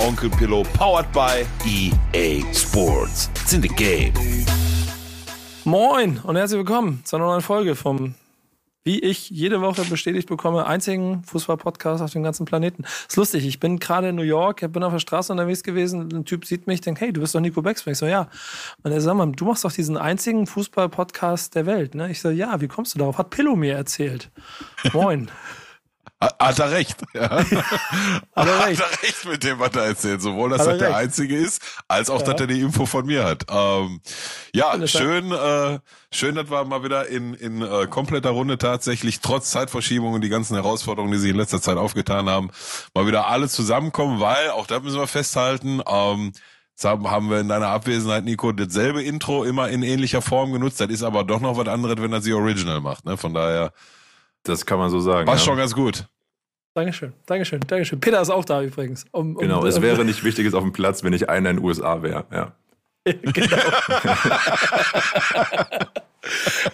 Onkel Pillow, powered by EA Sports. It's in the game. Moin und herzlich willkommen zu einer neuen Folge vom, wie ich jede Woche bestätigt bekomme, einzigen Fußball-Podcast auf dem ganzen Planeten. Ist lustig, ich bin gerade in New York, bin auf der Straße unterwegs gewesen, ein Typ sieht mich, denkt, hey, du bist doch Nico Backspin. Ich so, ja. Und er sagt mal, du machst doch diesen einzigen Fußball-Podcast der Welt. Ne? Ich so, ja, wie kommst du darauf? Hat Pillow mir erzählt. Moin. Hat er recht. Ja. Hat er recht. Hat er recht mit dem, was er erzählt. Sowohl, dass er er der recht. Einzige ist, als auch, Ja. dass er die Info von mir hat. Ähm, ja, schön, äh, schön, dass wir mal wieder in, in äh, kompletter Runde tatsächlich, trotz Zeitverschiebung und die ganzen Herausforderungen, die sich in letzter Zeit aufgetan haben, mal wieder alle zusammenkommen, weil, auch da müssen wir festhalten, ähm, haben wir in deiner Abwesenheit, Nico, dasselbe Intro immer in ähnlicher Form genutzt. Das ist aber doch noch was anderes, wenn er sie original macht. Ne? Von daher Das kann man so sagen. war ja. schon ganz gut. Dankeschön, Dankeschön, Dankeschön. Peter ist auch da übrigens. Um, um, Genau, es wäre nicht Wichtiges auf dem Platz, wenn ich einer in den USA wäre. Ja. genau.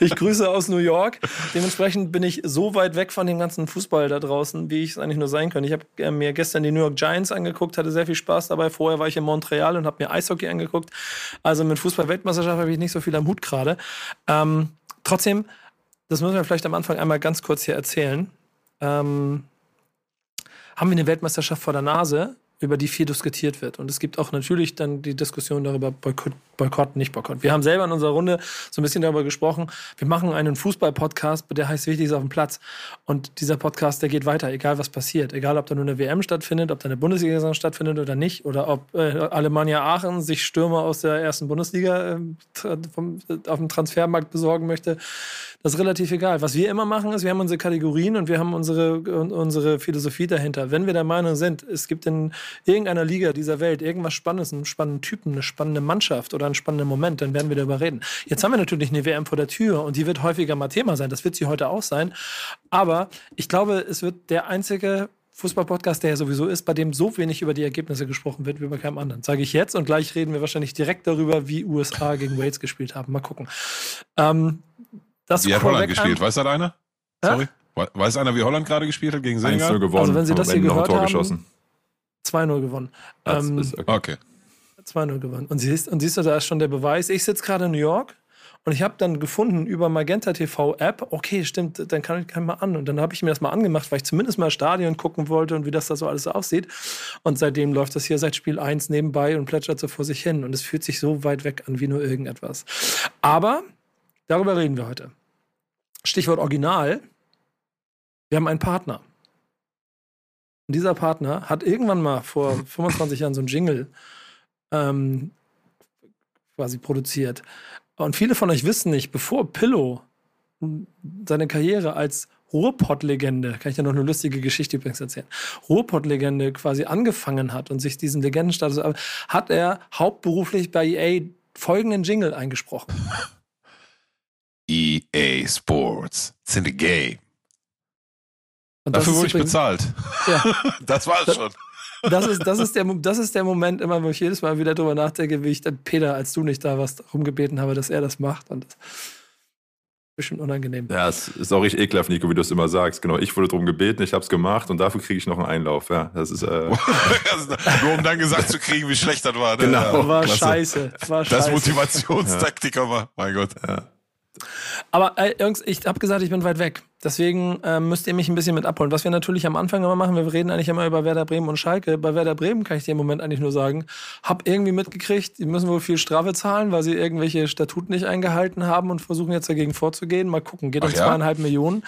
Ich grüße aus New York. Dementsprechend bin ich so weit weg von dem ganzen Fußball da draußen, wie ich es eigentlich nur sein kann. Ich habe äh, mir gestern die New York Giants angeguckt, hatte sehr viel Spaß dabei. Vorher war ich in Montreal und habe mir Eishockey angeguckt. Also mit Fußball-Weltmeisterschaft habe ich nicht so viel am Hut gerade. Ähm, trotzdem, das müssen wir vielleicht am Anfang einmal ganz kurz hier erzählen. Ähm, haben wir eine Weltmeisterschaft vor der Nase, über die viel diskutiert wird. Und es gibt auch natürlich dann die Diskussion darüber, Boykott, Boykott, nicht Boykott. Wir haben selber in unserer Runde so ein bisschen darüber gesprochen. Wir machen einen Fußball-Podcast, der heißt Wichtig ist auf dem Platz. Und dieser Podcast, der geht weiter, egal was passiert. Egal, ob da nur eine WM stattfindet, ob da eine Bundesliga stattfindet oder nicht. Oder ob äh, Alemannia Aachen sich Stürmer aus der ersten Bundesliga äh, vom, auf dem Transfermarkt besorgen möchte. Das ist relativ egal. Was wir immer machen, ist, wir haben unsere Kategorien und wir haben unsere, unsere Philosophie dahinter. Wenn wir der Meinung sind, es gibt in irgendeiner Liga dieser Welt irgendwas Spannendes, einen spannenden Typen, eine spannende Mannschaft oder einen spannenden Moment, dann werden wir darüber reden. Jetzt haben wir natürlich eine WM vor der Tür und die wird häufiger mal Thema sein. Das wird sie heute auch sein. Aber ich glaube, es wird der einzige Fußball-Podcast, der ja sowieso ist, bei dem so wenig über die Ergebnisse gesprochen wird wie bei keinem anderen. Sage ich jetzt und gleich reden wir wahrscheinlich direkt darüber, wie USA gegen Wales gespielt haben. Mal gucken. Ähm, das Wie hat Holland gespielt? Weiß das einer? Hä? Sorry. We- Weiß einer, wie Holland gerade gespielt hat gegen 1-0 Senegal? gewonnen. Also wenn Sie das hier Ende noch ein gehört Tor haben- geschossen. 2-0 gewonnen. Das Ähm, ist okay. Okay. 2-0 gewonnen. Und siehst, und siehst du, da ist schon der Beweis. Ich sitze gerade in New York und ich habe dann gefunden über Magenta TV App, okay, stimmt, dann kann ich kann mal an. Und dann habe ich mir das mal angemacht, weil ich zumindest mal Stadion gucken wollte und wie das da so alles aussieht. Und seitdem läuft das hier seit Spiel 1 nebenbei und plätschert so vor sich hin. Und es fühlt sich so weit weg an wie nur irgendetwas. Aber darüber reden wir heute. Stichwort Original. Wir haben einen Partner. Und dieser Partner hat irgendwann mal vor 25 Jahren so einen Jingle ähm, quasi produziert. Und viele von euch wissen nicht, bevor Pillow seine Karriere als Ruhrpott-Legende, kann ich dir noch eine lustige Geschichte übrigens erzählen, Ruhrpott-Legende quasi angefangen hat und sich diesen Legendenstatus, hat er hauptberuflich bei EA folgenden Jingle eingesprochen. EA Sports. It's in the game. Dafür wurde ich bezahlt. Ja, Das war es schon. Das ist, das, ist der, das ist der Moment, immer, wo ich jedes Mal wieder drüber nachdenke, wie ich dann Peter, als du nicht da warst, rumgebeten habe, dass er das macht. Und das ist bestimmt unangenehm. Ja, es ist auch richtig ekelhaft, Nico, wie du es immer sagst. Genau, ich wurde darum gebeten, ich habe es gemacht und dafür kriege ich noch einen Einlauf. Ja, das ist äh, Nur um dann gesagt zu kriegen, wie schlecht das war. ne? Genau. Ja, War scheiße. War Das scheiße. Motivationstaktik aber, mein Gott. Aber äh, Jungs, ich habe gesagt, ich bin weit weg. Deswegen äh, müsst ihr mich ein bisschen mit abholen. Was wir natürlich am Anfang immer machen, wir reden eigentlich immer über Werder Bremen und Schalke. Bei Werder Bremen kann ich dir im Moment eigentlich nur sagen, hab irgendwie mitgekriegt, die müssen wohl viel Strafe zahlen, weil sie irgendwelche Statuten nicht eingehalten haben und versuchen jetzt dagegen vorzugehen. Mal gucken, geht Ach um ja? zweieinhalb Millionen.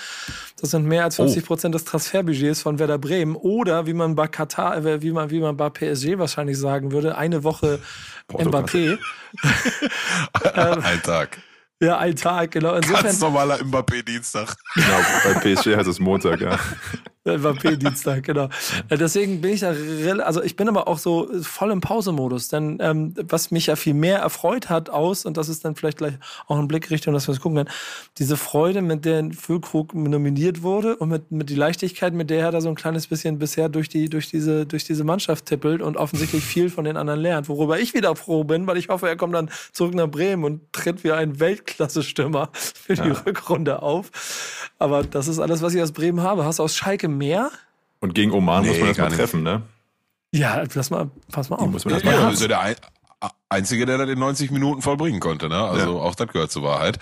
Das sind mehr als 50 Prozent des Transferbudgets von Werder Bremen. Oder wie man bei Katar, äh, wie man, wie man bei PSG wahrscheinlich sagen würde, eine Woche. Mbappé. Ein Tag. Ja, ein Tag, genau. Insofern, Ganz normaler Mbappé-Dienstag. genau, bei PSG heißt es Montag, ja. Mbappé-Dienstag, genau. Äh, Deswegen bin ich da, also ich bin aber auch so voll im Pausemodus, denn ähm, was mich ja viel mehr erfreut hat aus, und das ist dann vielleicht gleich auch ein Blick Richtung, dass wir es gucken können, diese Freude, mit der Füllkrug nominiert wurde und mit, mit die Leichtigkeit, mit der er da so ein kleines bisschen bisher durch, die, durch, diese, durch diese Mannschaft tippelt und offensichtlich viel von den anderen lernt, worüber ich wieder froh bin, weil ich hoffe, er kommt dann zurück nach Bremen und tritt wie ein Weltklasse-Stürmer für die Rückrunde auf. Aber das ist alles, was ich aus Bremen habe. Hast du aus Schalke mehr? Und gegen Oman muss Nee, man das gar mal nicht. treffen, ne? Ja, lass mal, pass mal auf. Muss man Ja, erst mal ja, treffen. ist ja der ein, Einzige, der das in 90 Minuten vollbringen konnte. Ne? Also Ja. auch das gehört zur Wahrheit.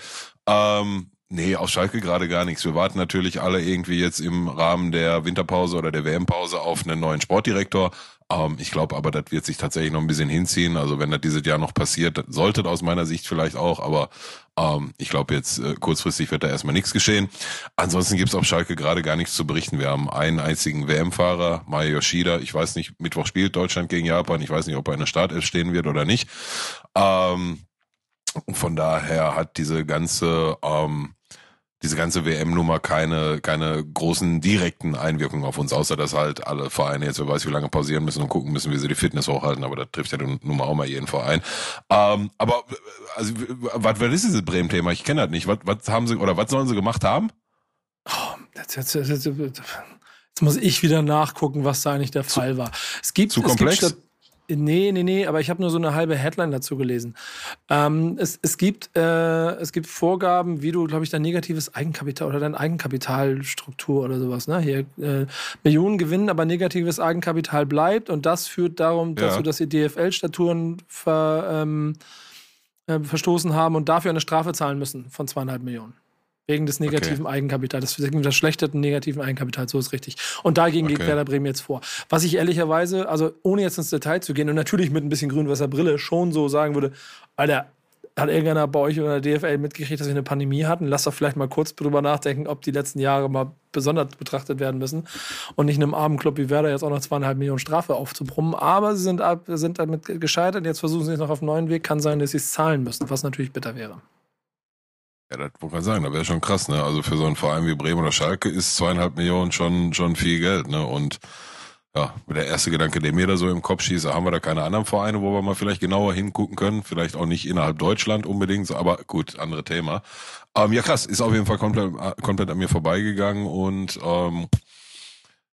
Ähm, nee, auf Schalke gerade gar nichts. Wir warten natürlich alle irgendwie jetzt im Rahmen der Winterpause oder der WM-Pause auf einen neuen Sportdirektor. Ähm, ich glaube aber, das wird sich tatsächlich noch ein bisschen hinziehen. Also wenn das dieses Jahr noch passiert, sollte das aus meiner Sicht vielleicht auch, aber ähm, ich glaube jetzt äh, kurzfristig wird da erstmal nichts geschehen. Ansonsten gibt's auf Schalke gerade gar nichts zu berichten. Wir haben einen einzigen WM-Fahrer, Maya Yoshida. Ich weiß nicht, Mittwoch spielt Deutschland gegen Japan. Ich weiß nicht, ob er in der Startelf stehen wird oder nicht. Ähm, von daher hat diese ganze ähm, diese ganze WM-Nummer keine, keine großen direkten Einwirkungen auf uns, außer dass halt alle Vereine jetzt, wer weiß, wie lange pausieren müssen und gucken müssen, wie sie die Fitness hochhalten, aber das trifft ja nun nun mal auch mal jeden Verein. Ähm, aber, also, was, was ist dieses Bremen-Thema? Ich kenne das nicht. Was, was haben sie, oder was sollen sie gemacht haben? Jetzt, jetzt, jetzt, jetzt, jetzt muss ich wieder nachgucken, was da eigentlich der Fall war. Es gibt, zu es gibt komplex? Nee, nee, nee, aber ich habe nur so eine halbe Headline dazu gelesen. Ähm, es, es, gibt, äh, es gibt Vorgaben, wie du, glaube ich, dein negatives Eigenkapital oder deine Eigenkapitalstruktur oder sowas, ne? Hier äh, Millionen gewinnen, aber negatives Eigenkapital bleibt und das führt darum Ja. dazu, dass die DFL-Staturen ver, ähm, äh, verstoßen haben und dafür eine Strafe zahlen müssen von zweieinhalb Millionen. Wegen des negativen Eigenkapitals, wegen des verschlechterten negativen Eigenkapitals, so ist richtig. Und dagegen geht Okay. Werder Bremen jetzt vor. Was ich ehrlicherweise, also ohne jetzt ins Detail zu gehen und natürlich mit ein bisschen Grünwasserbrille schon so sagen würde, Alter, hat irgendeiner bei euch oder der DFL mitgekriegt, dass wir eine Pandemie hatten? Lass doch vielleicht mal kurz drüber nachdenken, ob die letzten Jahre mal besonders betrachtet werden müssen und nicht einem armen Club wie Werder jetzt auch noch zweieinhalb Millionen Strafe aufzubrummen. Aber sie sind, ab, sind damit gescheitert. Jetzt versuchen sie es noch auf einen neuen Weg. Kann sein, dass sie es zahlen müssen, was natürlich bitter wäre. Ja, das wollte man sagen, das wäre schon krass, ne? Also für so einen Verein wie Bremen oder Schalke ist zweieinhalb Millionen schon, schon viel Geld, ne? Und ja, der erste Gedanke, der mir da so im Kopf schießt, haben wir da keine anderen Vereine, wo wir mal vielleicht genauer hingucken können. Vielleicht auch nicht innerhalb Deutschland unbedingt, aber gut, andere Thema. Ähm, ja, krass, ist auf jeden Fall komplett, äh, komplett an mir vorbeigegangen und ähm,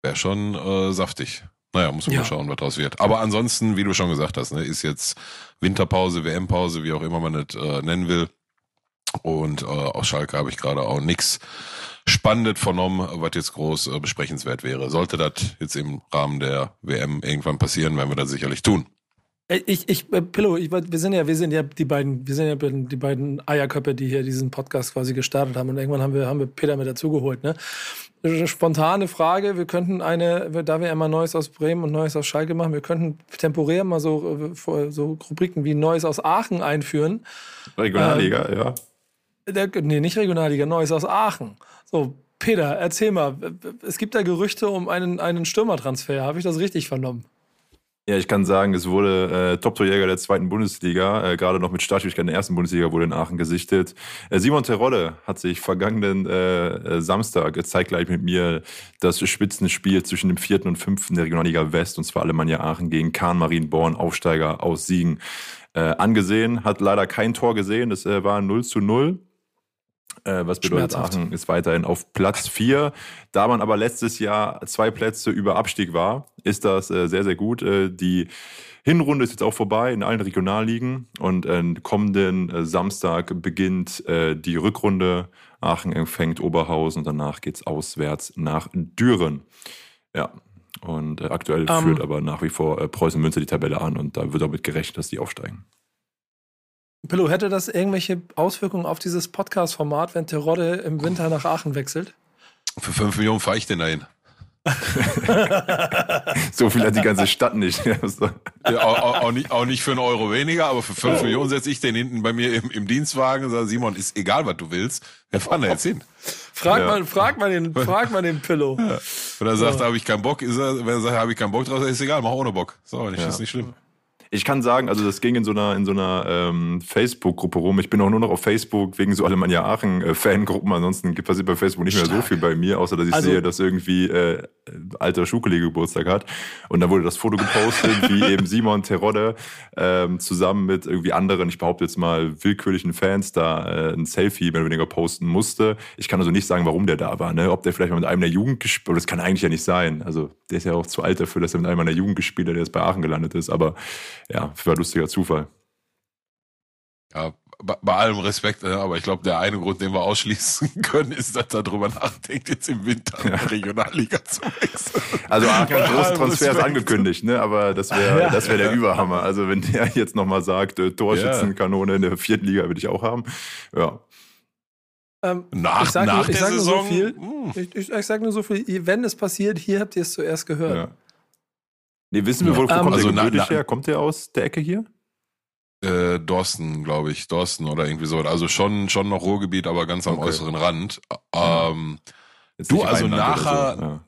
wäre schon äh, saftig. Naja, muss man Ja. mal schauen, was draus wird. Aber ansonsten, wie du schon gesagt hast, ne, ist jetzt Winterpause, WM-Pause, wie auch immer man das äh, nennen will. Und äh, aus Schalke habe ich gerade auch nichts Spannendes vernommen, was jetzt groß äh, besprechenswert wäre. Sollte das jetzt im Rahmen der WM irgendwann passieren, werden wir das sicherlich tun. Äh, Ich, ich, äh, Pillow, ich, wir sind ja, wir sind ja die beiden, wir sind ja die beiden Eierköpfe, die hier diesen Podcast quasi gestartet haben. Und irgendwann haben wir, haben wir Peter mit dazugeholt, ne? Spontane Frage, wir könnten eine, da wir immer Neues aus Bremen und Neues aus Schalke machen, wir könnten temporär mal so, äh, so Rubriken wie Neues aus Aachen einführen. Regionalliga, ja. Der, nee, nicht Regionalliga, Neues aus Aachen. So, Peter, erzähl mal, es gibt da Gerüchte um einen, einen Stürmertransfer. Habe ich das richtig vernommen? Ja, ich kann sagen, es wurde äh, Top-Torjäger der zweiten Bundesliga, äh, gerade noch mit Startschwierigkeiten der ersten Bundesliga wurde in Aachen gesichtet. Äh, Simon Terodde hat sich vergangenen äh, äh, Samstag zeitgleich mit mir das Spitzenspiel zwischen dem vierten und fünften der Regionalliga West, und zwar Alemannia Aachen gegen Kahn Marienborn, Aufsteiger aus Siegen, äh, angesehen. Hat leider kein Tor gesehen, das äh, war 0 zu 0. Äh, was bedeutet. Aachen ist weiterhin auf Platz 4. Da man aber letztes Jahr zwei Plätze über Abstieg war, ist das äh, sehr, sehr gut. Äh, die Hinrunde ist jetzt auch vorbei in allen Regionalligen und äh, kommenden äh, Samstag beginnt äh, die Rückrunde. Aachen empfängt Oberhausen und danach geht's auswärts nach Düren. Ja. Und aktuell Ähm. führt aber nach wie vor Preußen Münster die Tabelle an und da wird damit gerechnet, dass die aufsteigen. Pillow, hätte das irgendwelche Auswirkungen auf dieses Podcast-Format, wenn Terodde im Winter nach Aachen wechselt? Für fünf Millionen fahre ich denn dahin. So viel hat die ganze Stadt nicht. Ja. Ja, auch, auch, nicht, auch nicht für einen Euro weniger, aber für fünf Millionen setze ich den hinten bei mir im, im Dienstwagen und sage, Simon, ist egal, was du willst. Wir fahren da jetzt hin. Frag, Ja. mal, frag, mal, den, frag mal den Pillow. Wenn er sagt, da habe ich keinen Bock, ist er, wenn er sagt, habe ich keinen Bock drauf, ist egal, mach ohne Bock. So, nicht, Ja. ist nicht schlimm. Ich kann sagen, also das ging in so einer, in so einer ähm, Facebook-Gruppe rum. Ich bin auch nur noch auf Facebook wegen so Alemannia Aachen-Fangruppen. Ansonsten passiert bei Facebook nicht mehr so Stark. viel bei mir, außer dass ich Also- sehe, dass irgendwie äh, alter Schuhkollege Geburtstag hat. Und da wurde das Foto gepostet, wie eben Simon Terodde ähm, zusammen mit irgendwie anderen, ich behaupte jetzt mal willkürlichen Fans, da äh, ein Selfie mehr oder weniger posten musste. Ich kann also nicht sagen, warum der da war. Ne? Ob der vielleicht mal mit einem der Jugend gespielt das kann eigentlich ja nicht sein. Also der ist ja auch zu alt dafür, dass er mit einem der Jugend gespielt hat, der jetzt bei Aachen gelandet ist. Aber ja, war ein lustiger Zufall. Ja, bei allem Respekt, äh, aber ich glaube, der eine Grund, den wir ausschließen können, ist, dass er darüber nachdenkt, jetzt im Winter in der Regionalliga zu wechseln. Also Aachen hat große Transfers angekündigt, ne? aber das wäre ja, das wär der Überhammer. Also wenn der jetzt nochmal sagt, äh, Torschützenkanone in der vierten Liga würde ich auch haben. Ja. Ähm, nach ich sag nach nur, ich der sag Saison? Nur so viel, hm. ich, ich, ich sage nur so viel, wenn es passiert, hier habt ihr es zuerst gehört. Ja. Nee, wissen wir, wo ja. kommt also der na, her? Kommt der aus der Ecke hier? Äh, Dorsten, glaube ich, Dorsten oder irgendwie so. Also schon, schon noch Ruhrgebiet, aber ganz am okay. äußeren Rand. Ähm, du, also nachher, so, ja.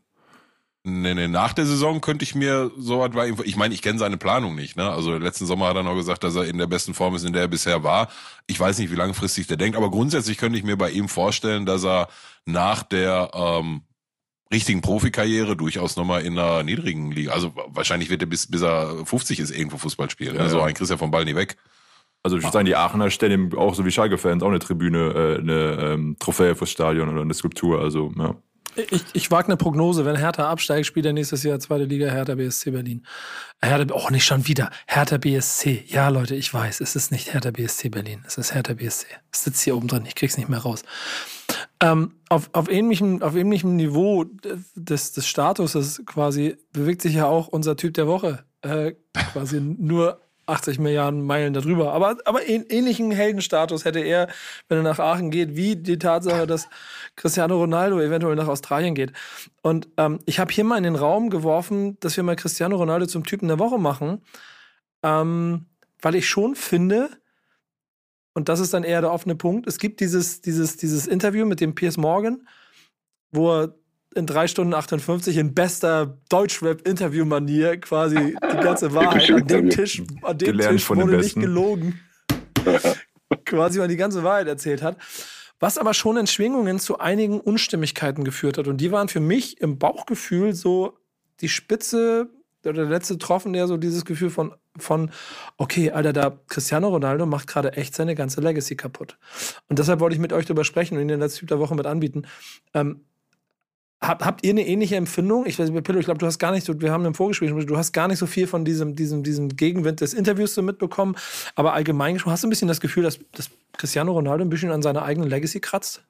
nee, nee, nach der Saison könnte ich mir so was war. Ich meine, ich kenne seine Planung nicht. Ne? Also letzten Sommer hat er noch gesagt, dass er in der besten Form ist, in der er bisher war. Ich weiß nicht, wie langfristig der denkt, aber grundsätzlich könnte ich mir bei ihm vorstellen, dass er nach der ähm, richtigen Profikarriere durchaus nochmal in einer niedrigen Liga. Also wahrscheinlich wird er bis, bis er 50 ist irgendwo Fußball spielen. Ja, also ein Christian vom Ball nie weg. Also ich würde sagen, die Aachener stellen ihm auch so wie Schalke-Fans auch eine Tribüne, äh, eine ähm, Trophäe fürs Stadion oder eine Skulptur. Also ja. Ich, ich wage eine Prognose, wenn Hertha absteigt, spielt er nächstes Jahr zweite Liga Hertha BSC Berlin. Hertha, oh, nicht schon wieder. Hertha BSC. Ja, Leute, ich weiß, es ist nicht Hertha BSC Berlin. Es ist Hertha BSC. Es sitzt hier oben drin, ich krieg's nicht mehr raus. Ähm, auf, auf, ähnlichem, auf ähnlichem Niveau des, des Statuses quasi bewegt sich ja auch unser Typ der Woche. Äh, quasi nur 80 Milliarden Meilen darüber. Aber, aber ähnlichen Heldenstatus hätte er, wenn er nach Aachen geht, wie die Tatsache, dass Cristiano Ronaldo eventuell nach Australien geht. Und ähm, ich habe hier mal in den Raum geworfen, dass wir mal Cristiano Ronaldo zum Typen der Woche machen, ähm, weil ich schon finde, und das ist dann eher der offene Punkt, es gibt dieses, dieses, dieses Interview mit dem Piers Morgan, wo er in drei Stunden 58 in bester Deutschrap-Interview-Manier quasi die ganze Wahrheit an dem Tisch, an dem Tisch wurde nicht gelogen. quasi mal die ganze Wahrheit erzählt hat. Was aber schon in Schwingungen zu einigen Unstimmigkeiten geführt hat. Und die waren für mich im Bauchgefühl so die Spitze der letzte Tropfen, der so dieses Gefühl von, von, okay, Alter, da Cristiano Ronaldo macht gerade echt seine ganze Legacy kaputt. Und deshalb wollte ich mit euch darüber sprechen und Ihnen letzten Typ der Woche mit anbieten. Ähm, hab, habt ihr eine ähnliche Empfindung? Ich weiß nicht, Pillow, ich glaube, du hast gar nicht so, wir haben im Vorgespräch, du hast gar nicht so viel von diesem, diesem, diesem Gegenwind des Interviews so mitbekommen, aber allgemein hast du ein bisschen das Gefühl, dass, dass Cristiano Ronaldo ein bisschen an seiner eigenen Legacy kratzt?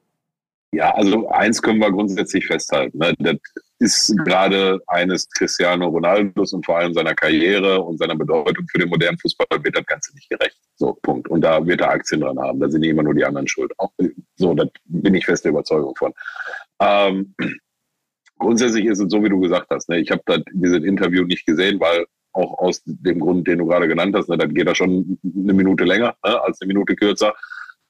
Ja, also eins können wir grundsätzlich festhalten. Ne? Das ist gerade eines Cristiano Ronaldos und vor allem seiner Karriere und seiner Bedeutung für den modernen Fußball wird das Ganze nicht gerecht. So, Punkt. Und da wird er Aktien dran haben. Da sind immer nur die anderen schuld. Auch, so, da bin ich feste Überzeugung von. Ähm, grundsätzlich ist es so, wie du gesagt hast. Ne? Ich habe da dieses Interview nicht gesehen, weil auch aus dem Grund, den du gerade genannt hast, ne, dann geht er schon eine Minute länger ne, als eine Minute kürzer.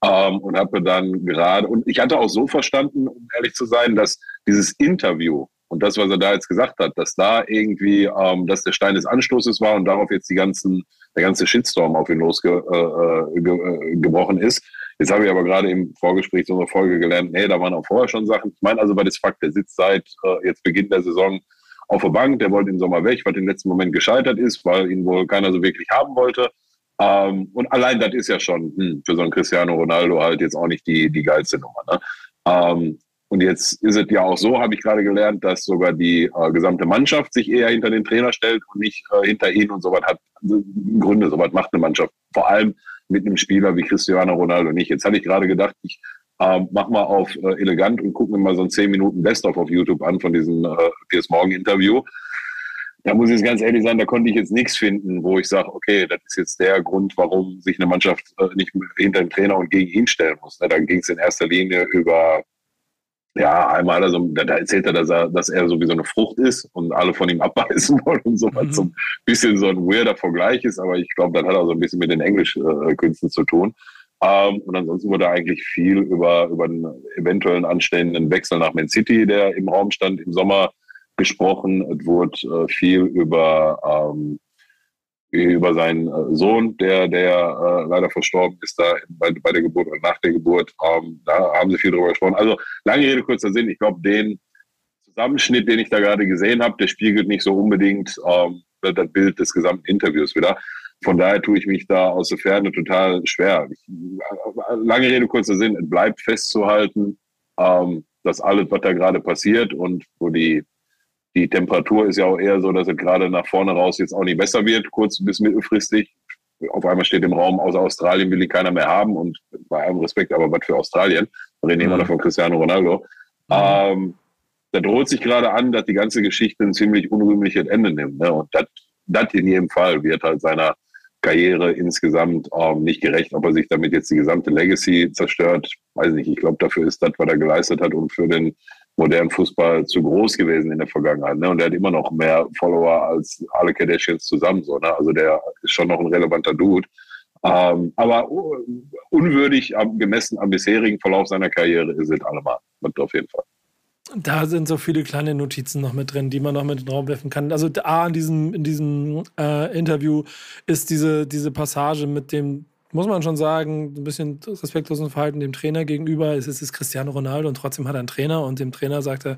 Ähm, und habe dann gerade, und ich hatte auch so verstanden, um ehrlich zu sein, dass dieses Interview und das, was er da jetzt gesagt hat, dass da irgendwie, ähm, dass der Stein des Anstoßes war und darauf jetzt die ganzen, der ganze Shitstorm auf ihn losgebrochen äh, äh, ist, Jetzt habe ich aber gerade im Vorgespräch so eine Folge gelernt, nee, da waren auch vorher schon Sachen. Ich meine also, weil das Fakt, der sitzt seit äh, jetzt Beginn der Saison auf der Bank, der wollte im Sommer weg, was im letzten Moment gescheitert ist, weil ihn wohl keiner so wirklich haben wollte. Ähm, und allein das ist ja schon hm, für so einen Cristiano Ronaldo halt jetzt auch nicht die, die geilste Nummer. Ne? Ähm, und jetzt ist es ja auch so, habe ich gerade gelernt, dass sogar die äh, gesamte Mannschaft sich eher hinter den Trainer stellt und nicht äh, hinter ihn und sowas hat also Gründe, sowas macht eine Mannschaft. Vor allem mit einem Spieler wie Cristiano Ronaldo nicht. Jetzt hatte ich gerade gedacht, ich äh, mach mal auf äh, elegant und gucke mir mal so ein 10 Minuten Best-of auf YouTube an von diesem äh, Piers Morgan Interview. Da muss ich jetzt ganz ehrlich sein, da konnte ich jetzt nichts finden, wo ich sage, okay, das ist jetzt der Grund, warum sich eine Mannschaft äh, nicht hinter den Trainer und gegen ihn stellen muss. Ne? Da ging es in erster Linie über ja, einmal also, da erzählt er, dass er, dass er so wie so eine Frucht ist und alle von ihm abbeißen wollen und so, was mhm. so ein bisschen so ein weirder Vergleich ist, aber ich glaube, das hat auch so ein bisschen mit den Englischkünsten zu tun. Ähm, und ansonsten wurde eigentlich viel über, über einen eventuellen anstehenden Wechsel nach Man City, der im Raum stand, im Sommer gesprochen. Es wurde äh, viel über ähm, über seinen äh, Sohn, der, der äh, leider verstorben ist, da bei, bei der Geburt oder nach der Geburt. Ähm, da haben sie viel drüber gesprochen. Also lange Rede, kurzer Sinn. Ich glaube, den Zusammenschnitt, den ich da gerade gesehen habe, der spiegelt nicht so unbedingt ähm, das Bild des gesamten Interviews wieder. Von daher tue ich mich da aus der Ferne total schwer. Ich, lange Rede, kurzer Sinn, es bleibt festzuhalten, ähm, dass alles, was da gerade passiert und wo die, die Temperatur ist ja auch eher so, dass es gerade nach vorne raus jetzt auch nicht besser wird, kurz bis mittelfristig. Auf einmal steht im Raum, außer Australien will die keiner mehr haben und bei allem Respekt, aber was für Australien? Wir reden immer noch von Cristiano Ronaldo. Mhm. Ähm, da droht sich gerade an, dass die ganze Geschichte ein ziemlich unrühmliches Ende nimmt. Ne? Und das in jedem Fall wird halt seiner Karriere insgesamt ähm, nicht gerecht. Ob er sich damit jetzt die gesamte Legacy zerstört, weiß nicht. Ich glaube, dafür ist das, was er geleistet hat und für den modernen Fußball zu groß gewesen in der Vergangenheit. Ne? Und er hat immer noch mehr Follower als alle Kardashians zusammen. So, ne? Also der ist schon noch ein relevanter Dude. Ähm, aber unwürdig gemessen am bisherigen Verlauf seiner Karriere ist es allemal. Das auf jeden Fall. Da sind so viele kleine Notizen noch mit drin, die man noch mit in den Raum werfen kann. Also A, in diesem, in diesem äh, Interview ist diese, diese Passage mit dem, muss man schon sagen, ein bisschen respektlosen Verhalten dem Trainer gegenüber. Es ist, es ist Cristiano Ronaldo und trotzdem hat er einen Trainer und dem Trainer sagt er,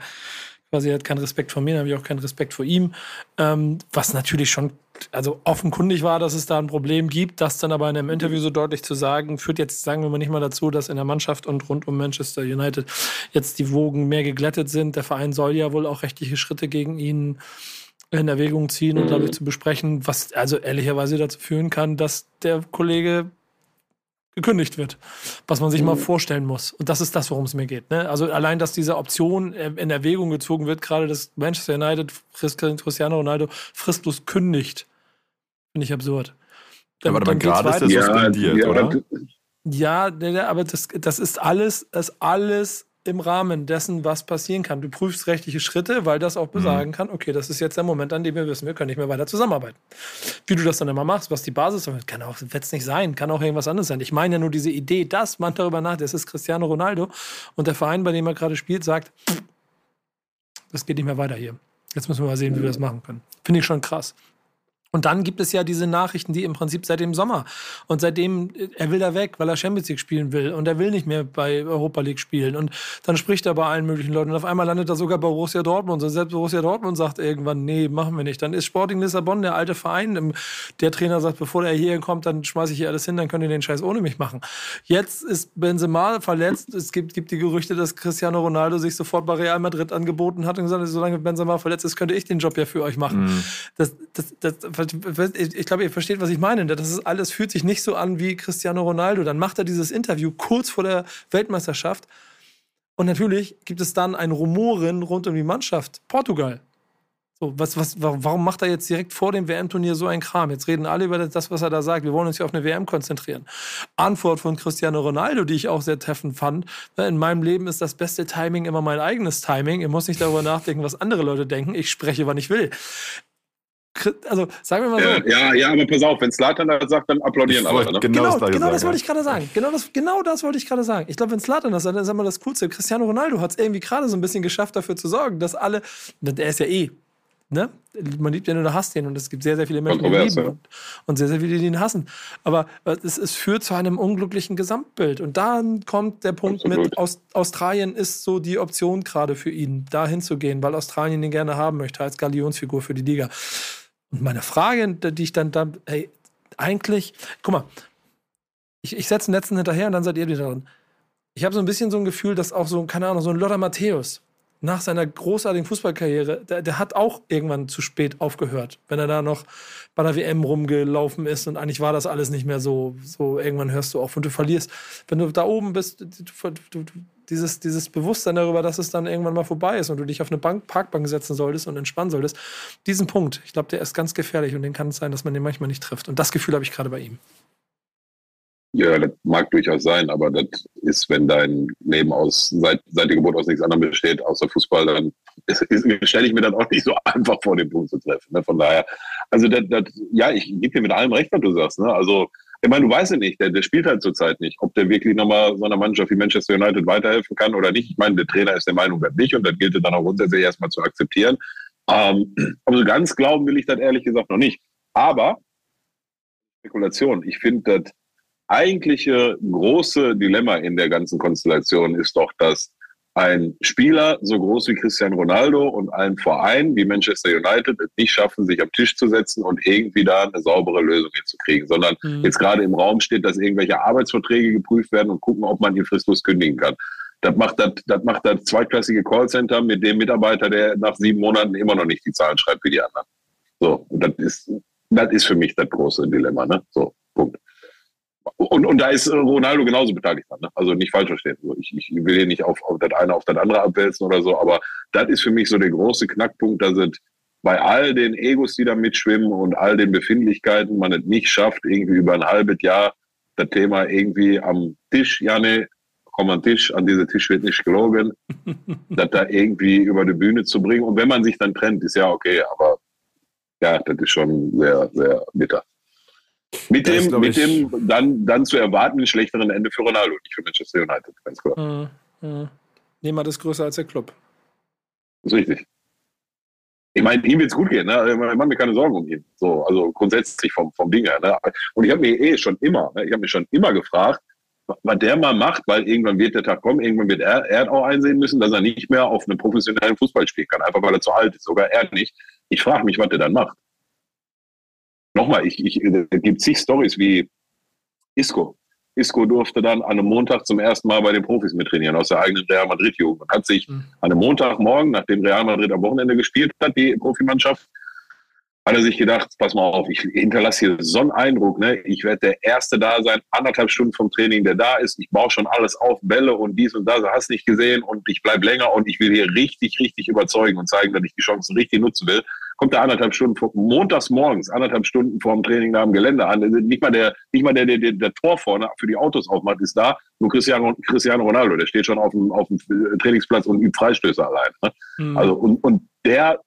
quasi er hat keinen Respekt vor mir, dann habe ich auch keinen Respekt vor ihm. Ähm, was natürlich schon also offenkundig war, dass es da ein Problem gibt. Das dann aber in einem Interview so deutlich zu sagen, führt jetzt, sagen wir mal, nicht mal dazu, dass in der Mannschaft und rund um Manchester United jetzt die Wogen mehr geglättet sind. Der Verein soll ja wohl auch rechtliche Schritte gegen ihn in Erwägung ziehen und dadurch zu besprechen, was also ehrlicherweise dazu führen kann, dass der Kollege gekündigt wird, was man sich mhm. mal vorstellen muss. Und das ist das, worum es mir geht. Ne? Also allein, dass diese Option äh, in Erwägung gezogen wird, gerade dass Manchester United Cristiano Ronaldo fristlos kündigt, finde ich absurd. Dann, aber gerade ist er suspendiert, ja, oder? Ja, aber das, das ist alles, das ist alles im Rahmen dessen, was passieren kann. Du prüfst rechtliche Schritte, weil das auch besagen mhm. kann, okay, das ist jetzt der Moment, an dem wir wissen, wir können nicht mehr weiter zusammenarbeiten. Wie du das dann immer machst, was die Basis ist, kann auch, wird es nicht sein, kann auch irgendwas anderes sein. Ich meine ja nur diese Idee, dass man darüber nachdenkt, es ist Cristiano Ronaldo und der Verein, bei dem er gerade spielt, sagt, das geht nicht mehr weiter hier. Jetzt müssen wir mal sehen, wie wir das machen können. Finde ich schon krass. Und dann gibt es ja diese Nachrichten, die im Prinzip seit dem Sommer und seitdem, er will da weg, weil er Champions League spielen will und er will nicht mehr bei Europa League spielen. Und dann spricht er bei allen möglichen Leuten und auf einmal landet er sogar bei Borussia Dortmund. Und selbst Borussia Dortmund sagt irgendwann, nee, machen wir nicht. Dann ist Sporting Lissabon der alte Verein. Der Trainer sagt, bevor er hier kommt, dann schmeiße ich hier alles hin, dann könnt ihr den Scheiß ohne mich machen. Jetzt ist Benzema verletzt. Es gibt, gibt die Gerüchte, dass Cristiano Ronaldo sich sofort bei Real Madrid angeboten hat und gesagt hat, solange Benzema verletzt ist, könnte ich den Job ja für euch machen. Mhm. Das, das, das, ich glaube, ihr versteht, was ich meine. Das ist alles fühlt sich nicht so an wie Cristiano Ronaldo. Dann macht er dieses Interview kurz vor der Weltmeisterschaft. Und natürlich gibt es dann ein Rumoren rund um die Mannschaft. Portugal. So, was, was, warum macht er jetzt direkt vor dem WM-Turnier so einen Kram? Jetzt reden alle über das, was er da sagt. Wir wollen uns ja auf eine WM konzentrieren. Antwort von Cristiano Ronaldo, die ich auch sehr treffend fand. In meinem Leben ist das beste Timing immer mein eigenes Timing. Ihr muss nicht darüber nachdenken, was andere Leute denken. Ich spreche, wann ich will also sagen wir mal so. Ja, ja, aber pass auf, wenn Slatan das sagt, dann applaudieren alle. Ne? Genau, genau das, genau das wollte ich gerade sagen. Genau das, genau das wollte ich gerade sagen. Ich glaube, wenn Slatan das sagt, dann ist immer das Coolste. Cristiano Ronaldo hat es irgendwie gerade so ein bisschen geschafft, dafür zu sorgen, dass alle, der ist ja eh, ne? Man liebt den oder hasst den und es gibt sehr, sehr viele Menschen, die ihn lieben und, und, sehr, sehr viele, die ihn hassen. Aber es, es, führt zu einem unglücklichen Gesamtbild. Und dann kommt der Punkt Absolut. mit, Aus, Australien ist so die Option gerade für ihn, da hinzugehen, weil Australien ihn gerne haben möchte als Galionsfigur für die Liga. Und meine Frage, die ich dann, dann hey, eigentlich, guck mal, ich, ich setze den letzten hinterher und dann seid ihr wieder drin. Ich habe so ein bisschen so ein Gefühl, dass auch so, keine Ahnung, so ein Lothar Matthäus nach seiner großartigen Fußballkarriere, der, der, hat auch irgendwann zu spät aufgehört, wenn er da noch bei der WM rumgelaufen ist und eigentlich war das alles nicht mehr so, so irgendwann hörst du auf und du verlierst. Wenn du da oben bist, du, du, dieses, dieses Bewusstsein darüber, dass es dann irgendwann mal vorbei ist und du dich auf eine Bank, Parkbank setzen solltest und entspannen solltest, diesen Punkt, ich glaube, der ist ganz gefährlich und den kann es sein, dass man den manchmal nicht trifft. Und das Gefühl habe ich gerade bei ihm. Ja, das mag durchaus sein, aber das ist, wenn dein Leben aus seit, seit der Geburt aus nichts anderem besteht, außer Fußball, dann stelle ich mir dann auch nicht so einfach vor, den Punkt zu treffen. Ne? Von daher, also das, das, ja, ich gebe dir mit allem recht, was du sagst. Ne? Also ich meine, du weißt ja nicht, der, der spielt halt zurzeit nicht, ob der wirklich nochmal so einer Mannschaft wie Manchester United weiterhelfen kann oder nicht. Ich meine, der Trainer ist der Meinung, das nicht und das gilt dann auch grundsätzlich erstmal zu akzeptieren. Ähm, aber so ganz glauben will ich das ehrlich gesagt noch nicht. Aber Spekulation, ich finde, das eigentliche große Dilemma in der ganzen Konstellation ist doch, dass ein Spieler so groß wie Cristiano Ronaldo und ein Verein wie Manchester United es nicht schaffen, sich am Tisch zu setzen und irgendwie da eine saubere Lösung hinzukriegen, sondern mhm. jetzt gerade im Raum steht, dass irgendwelche Arbeitsverträge geprüft werden und gucken, ob man ihn fristlos kündigen kann. Das macht das, das macht das zweitklassige Callcenter mit dem Mitarbeiter, der nach sieben Monaten immer noch nicht die Zahlen schreibt wie die anderen. So, und das ist, das ist für mich das große Dilemma, ne? So, Punkt. Und, und da ist Ronaldo genauso beteiligt Ne? Also nicht falsch verstehen. Ich, ich will hier nicht auf, auf das eine auf das andere abwälzen oder so, aber das ist für mich so der große Knackpunkt, dass es bei all den Egos, die da mitschwimmen und all den Befindlichkeiten, man es nicht schafft, irgendwie über ein halbes Jahr das Thema irgendwie am Tisch, Janne, komm an den Tisch, an diesem Tisch wird nicht gelogen, das da irgendwie über die Bühne zu bringen. Und wenn man sich dann trennt, ist ja okay, aber ja, das ist schon sehr, sehr bitter. Mit das dem, mit dem dann, dann zu erwartenden schlechteren Ende für Ronaldo, nicht für Manchester United, ganz klar. Mhm. Mhm. Niemand ist größer als der Club. Das ist richtig. Ich meine, ihm wird es gut gehen, ne? Ich mache mir keine Sorgen um ihn. So, also grundsätzlich vom, vom Ding her. Ne? Und ich habe mir eh schon immer, ne? ich habe mich schon immer gefragt, was der mal macht, weil irgendwann wird der Tag kommen, irgendwann wird er, er auch einsehen müssen, dass er nicht mehr auf einem professionellen Fußball spielen kann, einfach weil er zu alt ist, sogar er nicht. Ich frage mich, was der dann macht nochmal, ich, ich, es gibt zig Stories wie Isco. Isco durfte dann an einem Montag zum ersten Mal bei den Profis mittrainieren aus der eigenen Real Madrid-Jugend und hat sich mhm. an einem Montagmorgen, nachdem Real Madrid am Wochenende gespielt hat, die Profimannschaft, hat er sich gedacht, pass mal auf, ich hinterlasse hier so einen Eindruck, ne? ich werde der Erste da sein, anderthalb Stunden vom Training, der da ist, ich baue schon alles auf, Bälle und dies und das, hast nicht gesehen und ich bleibe länger und ich will hier richtig, richtig überzeugen und zeigen, dass ich die Chancen richtig nutzen will kommt er anderthalb Stunden vor, montags morgens, anderthalb Stunden vor dem Training da am Gelände an. Nicht mal der, nicht mal der, der, der, der Tor vorne für die Autos aufmacht, ist da. Nur Cristiano, Cristiano Ronaldo, der steht schon auf dem, auf dem Trainingsplatz und übt Freistöße allein. Ne? Mhm. Also, und, und der,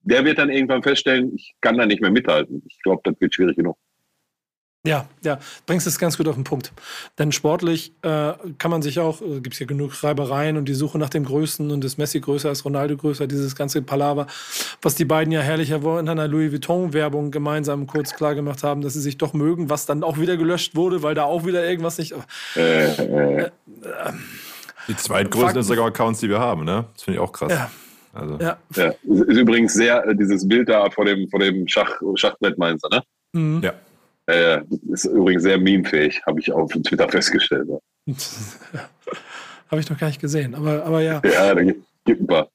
der wird dann irgendwann feststellen, ich kann da nicht mehr mithalten. Ich glaube, das wird schwierig genug. Ja, ja, bringst es ganz gut auf den Punkt. Denn sportlich äh, kann man sich auch, äh, gibt es ja genug Reibereien und die Suche nach dem Größten und ist Messi größer als Ronaldo größer, dieses ganze Palaver, was die beiden ja herrlicher in einer Louis Vuitton-Werbung gemeinsam kurz klar gemacht haben, dass sie sich doch mögen, was dann auch wieder gelöscht wurde, weil da auch wieder irgendwas nicht. Äh, äh, äh, die zweitgrößten Instagram-Accounts, die wir haben, ne? Das finde ich auch krass. Ja. Also. Ja. ja. Ist übrigens sehr, äh, dieses Bild da vor dem, vor dem Schach, Schachbrett meinst du, ne? Mhm. Ja. Äh, ist übrigens sehr memefähig, habe ich auf Twitter festgestellt. habe ich noch gar nicht gesehen, aber, aber ja. Ja, da gibt, gibt ein paar.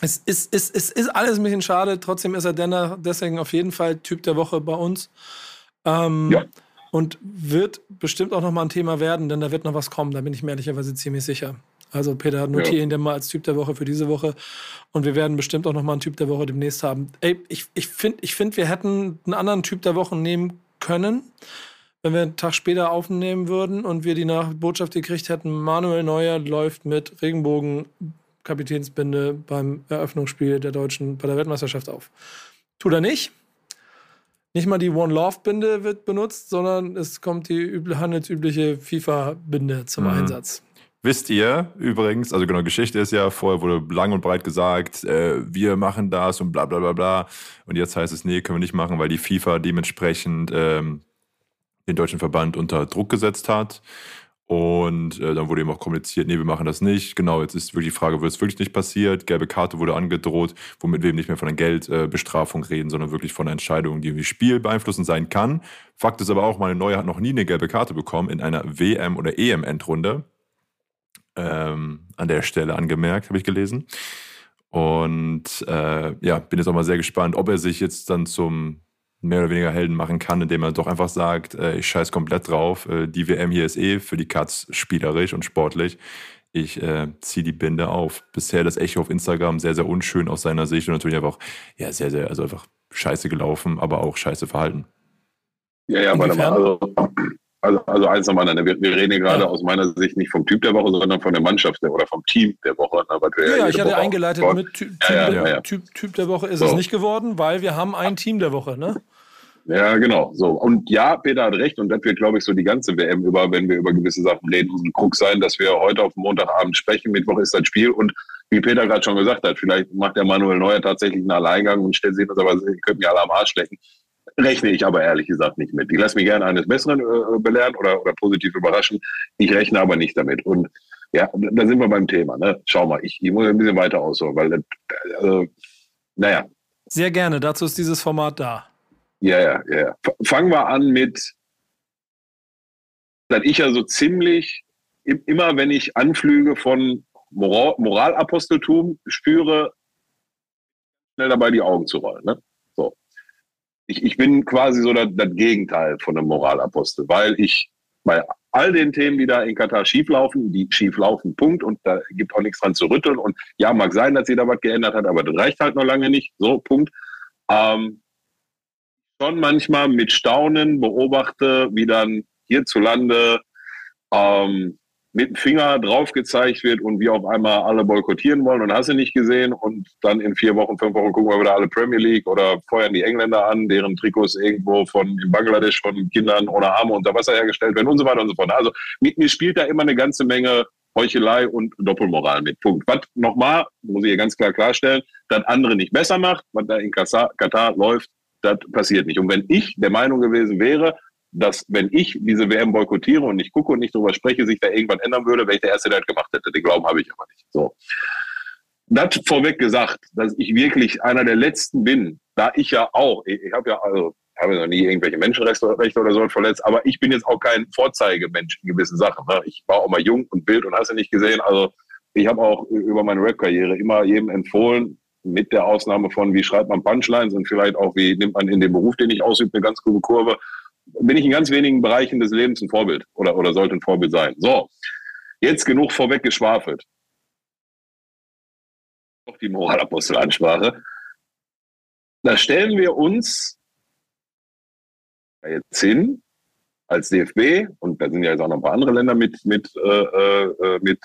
Es ist, es, es ist alles ein bisschen schade, trotzdem ist er dennoch, deswegen auf jeden Fall Typ der Woche bei uns. Ähm, ja. Und wird bestimmt auch nochmal ein Thema werden, denn da wird noch was kommen, da bin ich mir ehrlicherweise ziemlich sicher. Also Peter, notiere ja. ihn denn mal als Typ der Woche für diese Woche. Und wir werden bestimmt auch noch mal einen Typ der Woche demnächst haben. Ey, ich, ich finde, ich find, wir hätten einen anderen Typ der Woche nehmen können, wenn wir einen Tag später aufnehmen würden und wir die Nach Botschaft gekriegt hätten, Manuel Neuer läuft mit Regenbogen Kapitänsbinde beim Eröffnungsspiel der Deutschen bei der Weltmeisterschaft auf. Tut er nicht. Nicht mal die One Love Binde wird benutzt, sondern es kommt die handelsübliche FIFA Binde zum mhm. Einsatz. Wisst ihr übrigens, also genau, Geschichte ist ja, vorher wurde lang und breit gesagt, äh, wir machen das und bla bla bla bla. Und jetzt heißt es, nee, können wir nicht machen, weil die FIFA dementsprechend ähm, den deutschen Verband unter Druck gesetzt hat. Und äh, dann wurde eben auch kommuniziert, nee, wir machen das nicht. Genau, jetzt ist wirklich die Frage, wird es wirklich nicht passiert? Gelbe Karte wurde angedroht, womit wir eben nicht mehr von einer Geldbestrafung äh, reden, sondern wirklich von einer Entscheidung, die irgendwie Spiel beeinflussen sein kann. Fakt ist aber auch, meine Neue hat noch nie eine gelbe Karte bekommen in einer WM- oder EM-Endrunde ähm, an der Stelle angemerkt, habe ich gelesen. Und äh, ja, bin jetzt auch mal sehr gespannt, ob er sich jetzt dann zum mehr oder weniger Helden machen kann, indem er doch einfach sagt, äh, ich scheiß komplett drauf, äh, die WM hier ist eh für die Katz spielerisch und sportlich. Ich äh, ziehe die Binde auf. Bisher das Echo auf Instagram sehr, sehr unschön aus seiner Sicht und natürlich einfach, ja, sehr, sehr, also einfach scheiße gelaufen, aber auch scheiße verhalten. Ja, ja, warte mal, also also, also eins am anderen. Wir, wir reden hier gerade ja. aus meiner Sicht nicht vom Typ der Woche, sondern von der Mannschaft oder vom Team der Woche. Ne, ja, ja ich hatte Woche eingeleitet mit Typ, ja, ja, typ, typ, der Woche ist so. es nicht geworden, weil wir haben ein Team der Woche, ne? Ja, genau. So. Und ja, Peter hat recht. Und das wird, glaube ich, so die ganze WM über, wenn wir über gewisse Sachen reden, ein Krug sein, dass wir heute auf Montagabend sprechen. Mittwoch ist das Spiel. Und wie Peter gerade schon gesagt hat, vielleicht macht der Manuel Neuer tatsächlich einen Alleingang und stellt sich das aber, ihr könnt mir alle am Arsch lecken rechne ich aber ehrlich gesagt nicht mit. Ich lasse mich gerne eines Besseren äh, belehren oder, oder positiv überraschen. Ich rechne aber nicht damit. Und Ja, da sind wir beim Thema. Ne? Schau mal, ich, ich muss ein bisschen weiter ausholen, weil, also, naja. Sehr gerne, dazu ist dieses Format da. Ja, ja, ja. Fangen wir an mit, dass ich ja so ziemlich, immer wenn ich Anflüge von Moral, Moralaposteltum spüre, schnell dabei die Augen zu rollen. Ne? Ich, ich bin quasi so das, das Gegenteil von einem Moralapostel, weil ich bei all den Themen, die da in Katar schieflaufen, die schieflaufen, Punkt, und da gibt auch nichts dran zu rütteln. Und ja, mag sein, dass sie da was geändert hat, aber das reicht halt noch lange nicht. So, Punkt. Ähm, schon manchmal mit Staunen beobachte, wie dann hierzulande ähm, mit dem Finger drauf gezeigt wird und wir auf einmal alle boykottieren wollen und hast du nicht gesehen und dann in vier Wochen, fünf Wochen gucken wir wieder alle Premier League oder feuern die Engländer an, deren Trikots irgendwo von in Bangladesch von Kindern ohne Arme unter Wasser hergestellt werden und so weiter und so fort. Also mit mir spielt da immer eine ganze Menge Heuchelei und Doppelmoral mit. Punkt. Was nochmal, muss ich hier ganz klar klarstellen, das andere nicht besser macht, was da in Katar läuft, das passiert nicht. Und wenn ich der Meinung gewesen wäre, dass wenn ich diese WM boykottiere und nicht gucke und nicht darüber spreche, sich da irgendwann ändern würde, wäre ich der Erste, der das gemacht hätte. Den Glauben habe ich aber nicht. So. Das vorweg gesagt, dass ich wirklich einer der Letzten bin, da ich ja auch, ich, ich habe ja also habe noch nie irgendwelche Menschenrechte oder so verletzt, aber ich bin jetzt auch kein Vorzeigemensch in gewissen Sachen. Ne? Ich war auch mal jung und wild und hast du nicht gesehen. Also ich habe auch über meine Rap-Karriere immer jedem empfohlen, mit der Ausnahme von, wie schreibt man Punchlines und vielleicht auch, wie nimmt man in dem Beruf, den ich ausübe, eine ganz gute Kurve bin ich in ganz wenigen Bereichen des Lebens ein Vorbild oder, oder sollte ein Vorbild sein. So, jetzt genug vorweg geschwafelt. Noch die Moralapostel-Ansprache. Da stellen wir uns jetzt hin als DFB und da sind ja jetzt auch noch ein paar andere Länder mit, mit, äh, äh, mit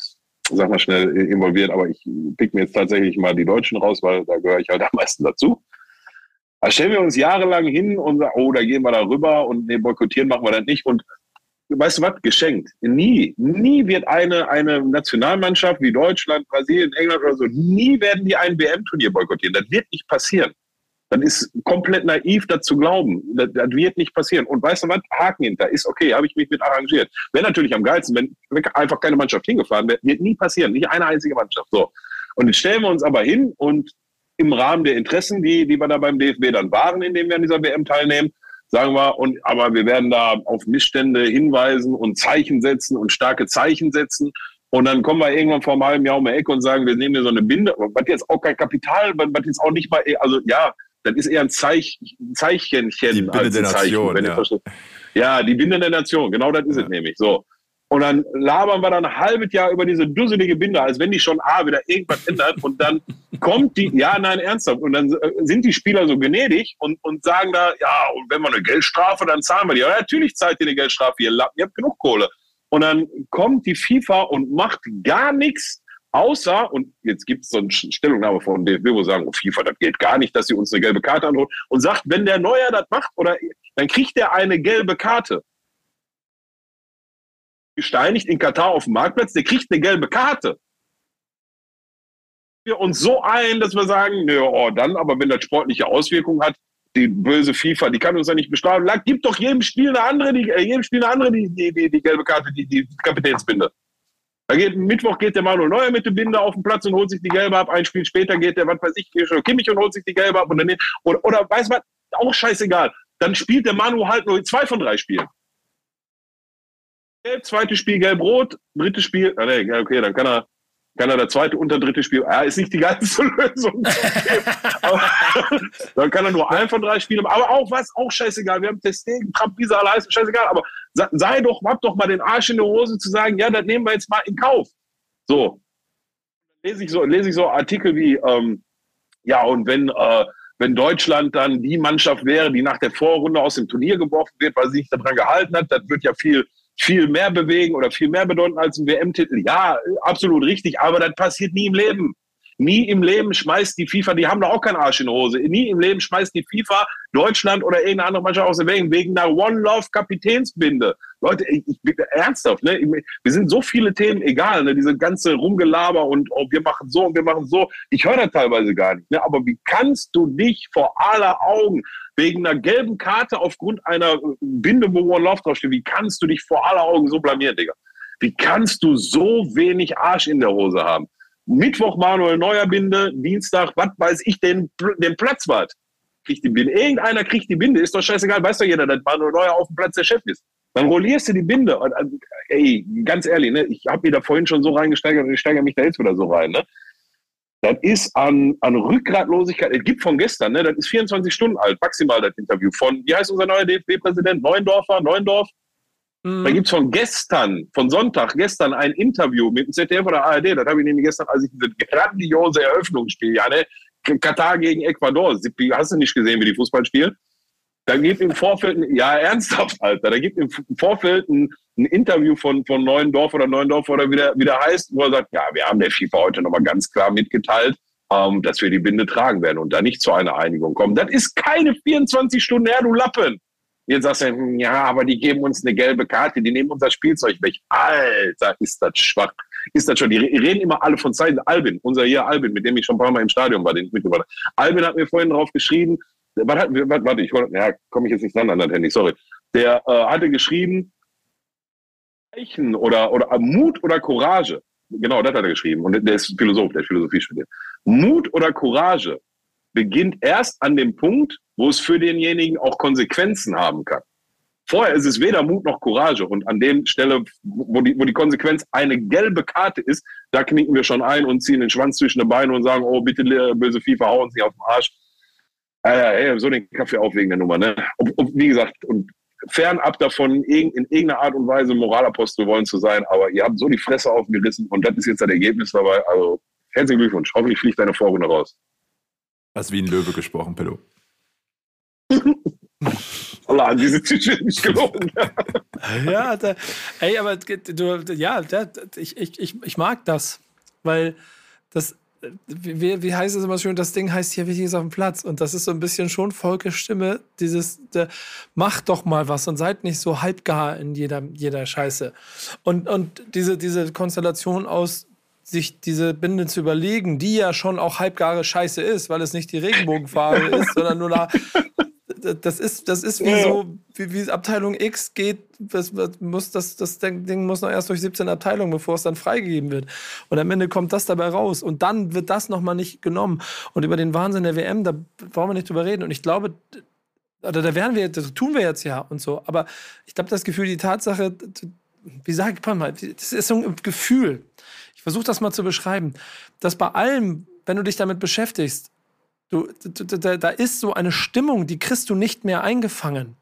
sag mal schnell, involviert, aber ich pick mir jetzt tatsächlich mal die Deutschen raus, weil da gehöre ich halt am meisten dazu. Da stellen wir uns jahrelang hin und sagen, oh, da gehen wir da rüber und nee, boykottieren machen wir das nicht. Und weißt du was? Geschenkt. Nie, nie wird eine, eine Nationalmannschaft wie Deutschland, Brasilien, England oder so, nie werden die ein WM-Turnier boykottieren. Das wird nicht passieren. Das ist komplett naiv, das zu glauben. Das, das, wird nicht passieren. Und weißt du was? Haken hinter. Ist okay, habe ich mich mit arrangiert. Wäre natürlich am geilsten, wenn einfach keine Mannschaft hingefahren wäre. Wird nie passieren. Nicht eine einzige Mannschaft. So. Und jetzt stellen wir uns aber hin und im Rahmen der Interessen, die, die wir da beim DFB dann waren, indem wir an dieser WM teilnehmen, sagen wir, und aber wir werden da auf Missstände hinweisen und Zeichen setzen und starke Zeichen setzen. Und dann kommen wir irgendwann vor einem halben Jahr um die Ecke und sagen, wir nehmen hier so eine Binde, was jetzt auch kein Kapital, was jetzt auch nicht mal, also ja, das ist eher ein Zeich, Zeichenchen die Binde als ein Zeichen. Nation, wenn ja. ja, die Binde der Nation, genau das ist ja. es nämlich. So. Und dann labern wir dann ein halbes Jahr über diese dusselige Binde, als wenn die schon A wieder irgendwas ändert. Und dann kommt die, ja, nein, ernsthaft. Und dann äh, sind die Spieler so gnädig und, und sagen da, ja, und wenn wir eine Geldstrafe, dann zahlen wir die. Ja, natürlich zahlt ihr eine Geldstrafe, ihr Lappen, ihr habt genug Kohle. Und dann kommt die FIFA und macht gar nichts, außer, und jetzt gibt es so eine Stellungnahme von DFB, wo sagen, oh, FIFA, das geht gar nicht, dass sie uns eine gelbe Karte anholt. Und sagt, wenn der Neuer das macht, oder dann kriegt er eine gelbe Karte gesteinigt in Katar auf dem Marktplatz, der kriegt eine gelbe Karte. Wir uns so ein, dass wir sagen, nö, oh, dann, aber wenn das sportliche Auswirkungen hat, die böse FIFA, die kann uns ja nicht bestrafen. Gib doch jedem Spiel eine andere, die, äh, jedem Spiel eine andere, die, die, die, die gelbe Karte, die, die Kapitänsbinde. Da geht, Mittwoch geht der Manuel Neuer mit der Binde auf den Platz und holt sich die gelbe ab. Ein Spiel später geht der, was weiß ich, Kimmich und holt sich die gelbe ab. Und dann, oder, oder weiß man, auch scheißegal. Dann spielt der Manu halt nur zwei von drei Spielen. Gelb, zweites Spiel gelb-rot, drittes Spiel, ah, nee, okay, dann kann er, kann er der zweite und der dritte Spiel, ja, ist nicht die geilste Lösung. aber, dann kann er nur ein von drei Spielen, aber auch was, auch scheißegal, wir haben Testegen, Trump, Visa, leisten, scheißegal, aber sei doch, hab doch mal den Arsch in der Hose zu sagen, ja, das nehmen wir jetzt mal in Kauf. So. Lese ich so, lese ich so Artikel wie, ähm, ja, und wenn, äh, wenn Deutschland dann die Mannschaft wäre, die nach der Vorrunde aus dem Turnier geworfen wird, weil sie sich daran gehalten hat, das wird ja viel viel mehr bewegen oder viel mehr bedeuten als ein WM-Titel. Ja, absolut richtig, aber das passiert nie im Leben. Nie im Leben schmeißt die FIFA, die haben da auch keinen Arsch in der Hose, nie im Leben schmeißt die FIFA Deutschland oder irgendeine andere Mannschaft aus der Wegen wegen einer One-Love-Kapitänsbinde. Leute, ich, ich ernsthaft, ne? Wir sind so viele Themen egal, ne? Diese ganze Rumgelaber und oh, wir machen so und wir machen so. Ich höre das teilweise gar nicht, ne? Aber wie kannst du dich vor aller Augen wegen einer gelben Karte aufgrund einer Binde, wo One Love draufsteht, wie kannst du dich vor aller Augen so blamieren, Digga? Wie kannst du so wenig Arsch in der Hose haben? Mittwoch Manuel Neuer Binde, Dienstag, was weiß ich, den, den Platzwart kriegt die Binde. Irgendeiner kriegt die Binde, ist doch scheißegal, weiß doch jeder, dass Manuel Neuer auf dem Platz der Chef ist. Dann rollierst du die Binde. Und, also, ey, ganz ehrlich, ne, ich habe mir da vorhin schon so reingesteigert und ich steigere mich da jetzt wieder so rein. Ne? Das ist an, an Rückgratlosigkeit, es gibt von gestern, ne, das ist 24 Stunden alt, maximal das Interview von, wie heißt unser neuer DFB-Präsident? Neuendorfer, Neuendorf? Mhm. Da gibt es von gestern, von Sonntag, gestern ein Interview mit dem ZDF oder ARD, das habe ich nämlich gestern, als ich diese grandiose Eröffnungsspiel, ja, ne, Katar gegen Ecuador, hast du nicht gesehen, wie die Fußball spielen? Da gibt im Vorfeld, ja, ernsthaft, Alter, da gibt im Vorfeld ein, ein Interview von, von Neuendorf oder Neuendorf oder wie der, wie der heißt, wo er sagt, ja, wir haben der FIFA heute nochmal ganz klar mitgeteilt, ähm, dass wir die Binde tragen werden und da nicht zu einer Einigung kommen. Das ist keine 24 Stunden her, du Lappen. Jetzt sagst du, ja, aber die geben uns eine gelbe Karte, die nehmen unser Spielzeug weg. Alter, ist das schwach. Ist das schon. Die reden immer alle von Zeiten. Albin, unser hier Albin, mit dem ich schon ein paar Mal im Stadion war, den ich mitgebracht. Albin hat mir vorhin drauf geschrieben, warte, warte, ich ja, komme ich jetzt nicht dran an das Handy, sorry. Der äh, hatte geschrieben, Zeichen oder, oder äh, Mut oder Courage. Genau, das hat er geschrieben. Und der ist Philosoph, der Philosophie studiert. Mut oder Courage beginnt erst an dem Punkt, wo es für denjenigen auch Konsequenzen haben kann. Vorher ist es weder Mut noch Courage. Und an dem Stelle, wo die, wo die Konsequenz eine gelbe Karte ist, da knicken wir schon ein und ziehen den Schwanz zwischen den Beinen und sagen, oh, bitte, böse FIFA, hauen Sie auf den Arsch. Äh, so den Kaffee aufwegen der Nummer. Ne? Ob, ob, wie gesagt, und fernab davon, in, in irgendeiner Art und Weise Moralapostel wollen zu sein, aber ihr habt so die Fresse aufgerissen und das ist jetzt das Ergebnis dabei. Also herzlichen Glückwunsch. Hoffentlich fliegt deine Vorrunde raus. Hast wie ein Löwe gesprochen, Pillow. Allah, diese Tische ist nicht gelogen. ja, da, ey, aber du, ja, da, ich, ich, ich, ich mag das, weil das wie, wie heißt es immer schön, das Ding heißt hier wichtig ist auf dem Platz. Und das ist so ein bisschen schon Volkes Stimme, dieses, der, macht doch mal was und seid nicht so halbgar in jeder, jeder Scheiße. Und, und diese, diese Konstellation aus sich diese Binde zu überlegen, die ja schon auch halbgare Scheiße ist, weil es nicht die Regenbogenfarbe ist, sondern nur da das ist, das ist wie ja. so, wie, wie, Abteilung X geht, das, muss, das, das Ding muss noch erst durch 17 Abteilungen, bevor es dann freigegeben wird. Und am Ende kommt das dabei raus. Und dann wird das nochmal nicht genommen. Und über den Wahnsinn der WM, da brauchen wir nicht drüber reden. Und ich glaube, oder da werden wir, das tun wir jetzt ja und so. Aber ich habe das Gefühl, die Tatsache, wie sage ich mal, das ist so ein Gefühl. Ich versuche das mal zu beschreiben, dass bei allem, wenn du dich damit beschäftigst, Du, da, da ist so eine Stimmung, die kriegst du nicht mehr eingefangen.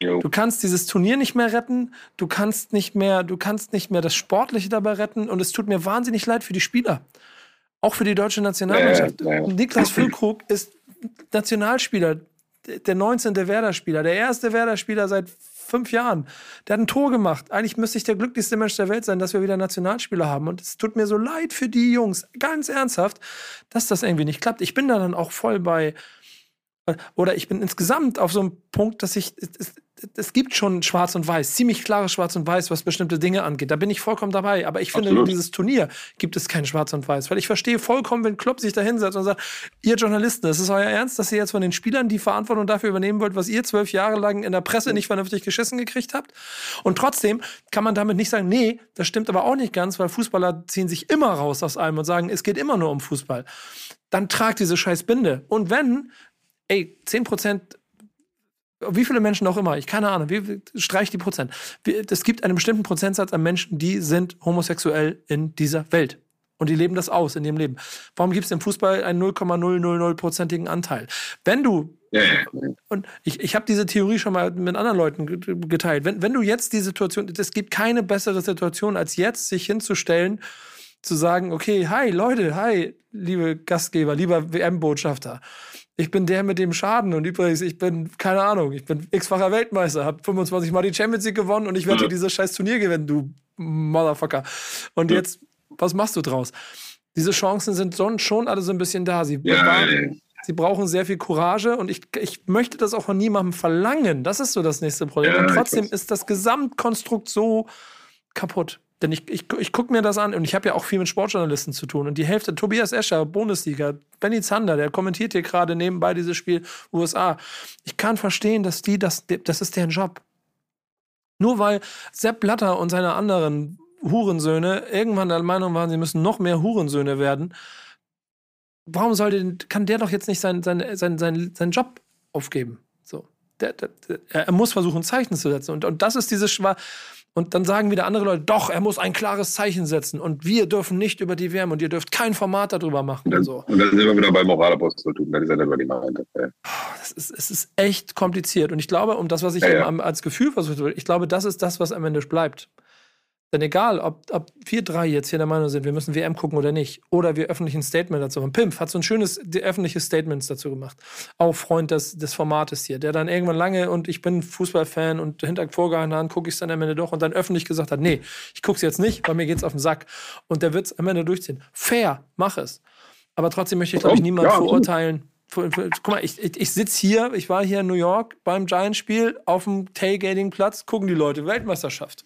Du kannst dieses Turnier nicht mehr retten, du kannst nicht mehr, du kannst nicht mehr das Sportliche dabei retten und es tut mir wahnsinnig leid für die Spieler. Auch für die deutsche Nationalmannschaft. Ja, ja, ja. Niklas Füllkrug ist Nationalspieler, der 19. Werder-Spieler, der erste Werder-Spieler seit fünf Jahren. Der hat ein Tor gemacht. Eigentlich müsste ich der glücklichste Mensch der Welt sein, dass wir wieder Nationalspieler haben. Und es tut mir so leid für die Jungs, ganz ernsthaft, dass das irgendwie nicht klappt. Ich bin da dann auch voll bei, oder ich bin insgesamt auf so einem Punkt, dass ich, es, gibt schon Schwarz und Weiß, ziemlich klares Schwarz und Weiß, was bestimmte Dinge angeht. Da bin ich vollkommen dabei. Aber ich finde, in dieses Turnier gibt es kein Schwarz und Weiß. Weil ich verstehe vollkommen, wenn Klopp sich da hinsetzt und sagt, ihr Journalisten, ist es euer Ernst, dass ihr jetzt von den Spielern die Verantwortung dafür übernehmen wollt, was ihr zwölf Jahre lang in der Presse nicht vernünftig geschissen gekriegt habt? Und trotzdem kann man damit nicht sagen, nee, das stimmt aber auch nicht ganz, weil Fußballer ziehen sich immer raus aus allem und sagen, es geht immer nur um Fußball. Dann tragt diese scheiß Binde. Und wenn, ey, 10 Prozent wie viele Menschen auch immer, ich keine Ahnung, wie, streich die Prozent. Es gibt einen bestimmten Prozentsatz an Menschen, die sind homosexuell in dieser Welt. Und die leben das aus in ihrem Leben. Warum gibt es im Fußball einen 0,000-prozentigen Anteil? Wenn du, und ich, ich habe diese Theorie schon mal mit anderen Leuten geteilt, wenn, wenn du jetzt die Situation, es gibt keine bessere Situation, als jetzt sich hinzustellen, zu sagen, okay, hi Leute, hi, liebe Gastgeber, lieber WM-Botschafter ich bin der mit dem Schaden und übrigens, ich bin, keine Ahnung, ich bin x-facher Weltmeister, hab 25 Mal die Champions League gewonnen und ich werde mhm. dieses scheiß Turnier gewinnen, du Motherfucker. Und jetzt, was machst du draus? Diese Chancen sind schon alle so ein bisschen da. Sie, ja, waren, sie brauchen sehr viel Courage und ich, ich möchte das auch von niemandem verlangen. Das ist so das nächste Problem. Ja, und trotzdem ist das Gesamtkonstrukt so kaputt. Denn ich, ich, ich gucke mir das an und ich habe ja auch viel mit Sportjournalisten zu tun. Und die Hälfte, Tobias Escher, Bundesliga, Benny Zander, der kommentiert hier gerade nebenbei dieses Spiel USA. Ich kann verstehen, dass die, das, das ist deren Job. Nur weil Sepp Blatter und seine anderen Hurensöhne irgendwann der Meinung waren, sie müssen noch mehr Hurensöhne werden, warum sollte, kann der doch jetzt nicht seinen sein, sein, sein, sein Job aufgeben? So. Der, der, der, er muss versuchen, Zeichen zu setzen. Und, und das ist dieses Schwa. Und dann sagen wieder andere Leute, doch, er muss ein klares Zeichen setzen. Und wir dürfen nicht über die Wärme und ihr dürft kein Format darüber machen. Und dann, und so. und dann sind wir wieder bei Moralaposteltum, das ist ja was ich meinte. Ja. Das ist, es ist echt kompliziert. Und ich glaube, um das, was ich Ja, eben ja. als Gefühl versucht habe, ich glaube, das ist das, was am Ende bleibt. Denn egal, ob, ob wir drei jetzt hier der Meinung sind, wir müssen WM gucken oder nicht, oder wir öffentlich ein Statement dazu machen. Pimp hat so ein schönes öffentliches Statement dazu gemacht. Auch Freund des, des Formates hier, der dann irgendwann lange und ich bin Fußballfan und hinter vorgehaltener Hand gucke ich es dann am Ende doch und dann öffentlich gesagt hat, nee, ich gucke es jetzt nicht, weil mir geht's auf den Sack. Und der wird es am Ende durchziehen. Fair, mach es. Aber trotzdem möchte ich, glaube ich, Ja, niemand absolut. verurteilen. Guck mal, ich, ich, ich sitze hier, ich war hier in New York beim Giants-Spiel auf dem Tailgating-Platz, gucken die Leute, Weltmeisterschaft.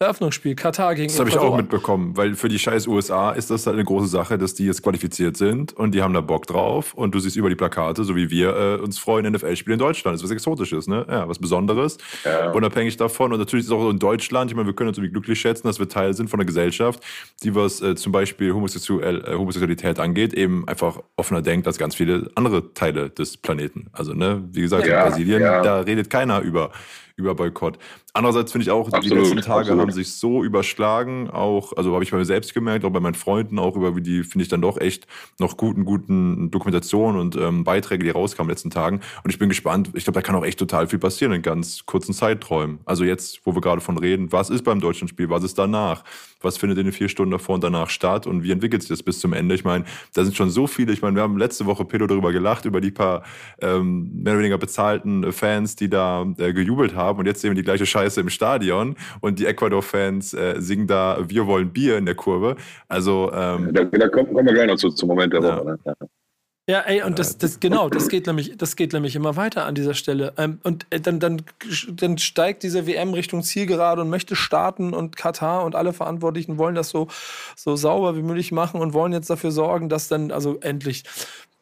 Eröffnungsspiel, Katar gegen Das habe ich auch mitbekommen, weil für die scheiß USA ist das halt eine große Sache, dass die jetzt qualifiziert sind und die haben da Bock drauf und du siehst über die Plakate, so wie wir äh, uns freuen, NFL-Spiel in Deutschland. Das ist was Exotisches, ne? Ja, was Besonderes. Ja. Unabhängig davon. Und natürlich ist es auch so in Deutschland, ich meine, wir können uns irgendwie glücklich schätzen, dass wir Teil sind von einer Gesellschaft, die was äh, zum Beispiel Homosexuell, äh, Homosexualität angeht, eben einfach offener denkt als ganz viele andere Teile des Planeten. Also, ne, wie gesagt, Ja, in Brasilien, ja. da redet keiner über, über Boykott. Andererseits finde ich auch, die Absolut, letzten Tage absolut. haben sich so überschlagen, auch, also habe ich bei mir selbst gemerkt, auch bei meinen Freunden, auch über wie die, finde ich dann doch echt noch guten, guten Dokumentationen und ähm, Beiträge, die rauskamen in den letzten Tagen. Und ich bin gespannt, ich glaube, da kann auch echt total viel passieren in ganz kurzen Zeiträumen. Also jetzt, wo wir gerade von reden, was ist beim deutschen Spiel, was ist danach? Was findet in den vier Stunden davor und danach statt und wie entwickelt sich das bis zum Ende? Ich meine, da sind schon so viele, ich meine, wir haben letzte Woche Pedro darüber gelacht, über die paar ähm, mehr oder weniger bezahlten Fans, die da äh, gejubelt haben und jetzt sehen wir die gleiche Scheiße im Stadion und die Ecuador-Fans äh, singen da Wir wollen Bier in der Kurve. Also ähm, Da, da kommen, kommen wir gleich noch zu, zum Moment der Ja. Woche. Ne? Ja. Ja, ey, und das, das genau, das geht nämlich, das geht nämlich immer weiter an dieser Stelle. Ähm, und äh, dann, dann, dann steigt diese WM Richtung Zielgerade und möchte starten und Katar und alle Verantwortlichen wollen das so, so sauber wie möglich machen und wollen jetzt dafür sorgen, dass dann, also endlich,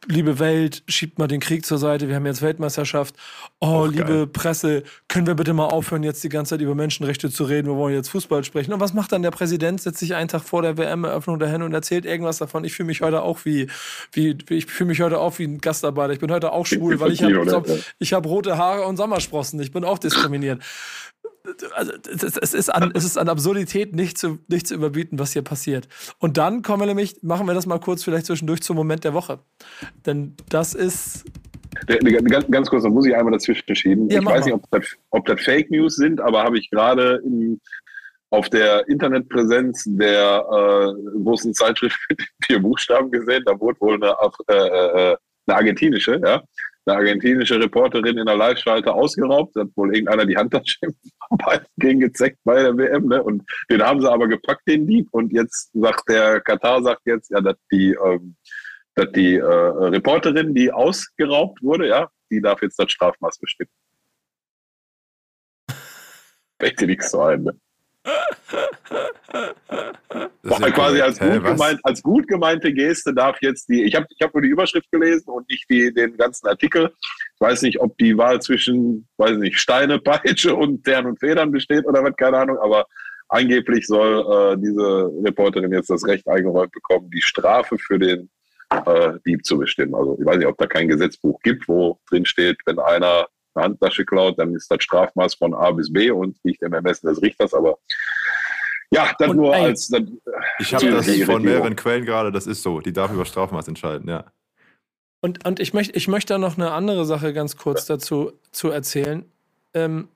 liebe Welt, schiebt mal den Krieg zur Seite, wir haben jetzt Weltmeisterschaft. Oh, Auch liebe geil. Presse, können wir bitte mal aufhören, jetzt die ganze Zeit über Menschenrechte zu reden, wir wollen jetzt Fußball sprechen. Und was macht dann der Präsident? Setzt sich einen Tag vor der WM-Eröffnung dahin und erzählt irgendwas davon. Ich fühle mich heute auch wie, wie, ich fühle mich heute auch wie ein Gastarbeiter. Ich bin heute auch schwul, weil ich habe ich hab rote Haare und Sommersprossen. Ich bin auch diskriminiert. Also, es, ist an, es ist an Absurdität nicht zu, nicht zu überbieten, was hier passiert. Und dann kommen wir nämlich, machen wir das mal kurz vielleicht zwischendurch zum Moment der Woche. Denn das ist, Der- der- Ganz, ganz kurz, da muss ich einmal dazwischen schieben. Ja, ich weiß mal. nicht, ob das, ob das Fake News sind, aber habe ich gerade auf der Internetpräsenz der äh, großen Zeitschrift mit vier Buchstaben gesehen. Da wurde wohl eine, Af- äh, äh, eine argentinische, ja, eine argentinische Reporterin in der Live-Schalte ausgeraubt. Hat wohl irgendeiner die Handtasche gegen gezeckt bei der WM. Ne? Und den haben sie aber gepackt, den Dieb. Und jetzt sagt der Katar, sagt jetzt, ja, dass die, ähm, dass die äh, Reporterin, die ausgeraubt wurde, ja, die darf jetzt das Strafmaß bestimmen. Fällt dir nichts zu ein. Ne? das War quasi als gut, gemeint, als gut gemeinte Geste darf jetzt die, ich habe ich hab nur die Überschrift gelesen und nicht die, den ganzen Artikel. Ich weiß nicht, ob die Wahl zwischen, weiß nicht, Steine, Peitsche und Tern und Federn besteht oder was, keine Ahnung, aber angeblich soll äh, diese Reporterin jetzt das Recht eingeräumt bekommen, die Strafe für den äh, Dieb zu bestimmen. Also ich weiß nicht, ob da kein Gesetzbuch gibt, wo drin steht, wenn einer eine Handtasche klaut, dann ist das Strafmaß von A bis B und nicht im Ermessen des Richters, aber ja, das Und, nur ey, als das, Ich habe das von mehreren Quellen gerade, das ist so. Die darf über Strafmaß entscheiden, ja. Und, und ich, möchte, ich möchte da noch eine andere Sache ganz kurz dazu zu erzählen. Ähm,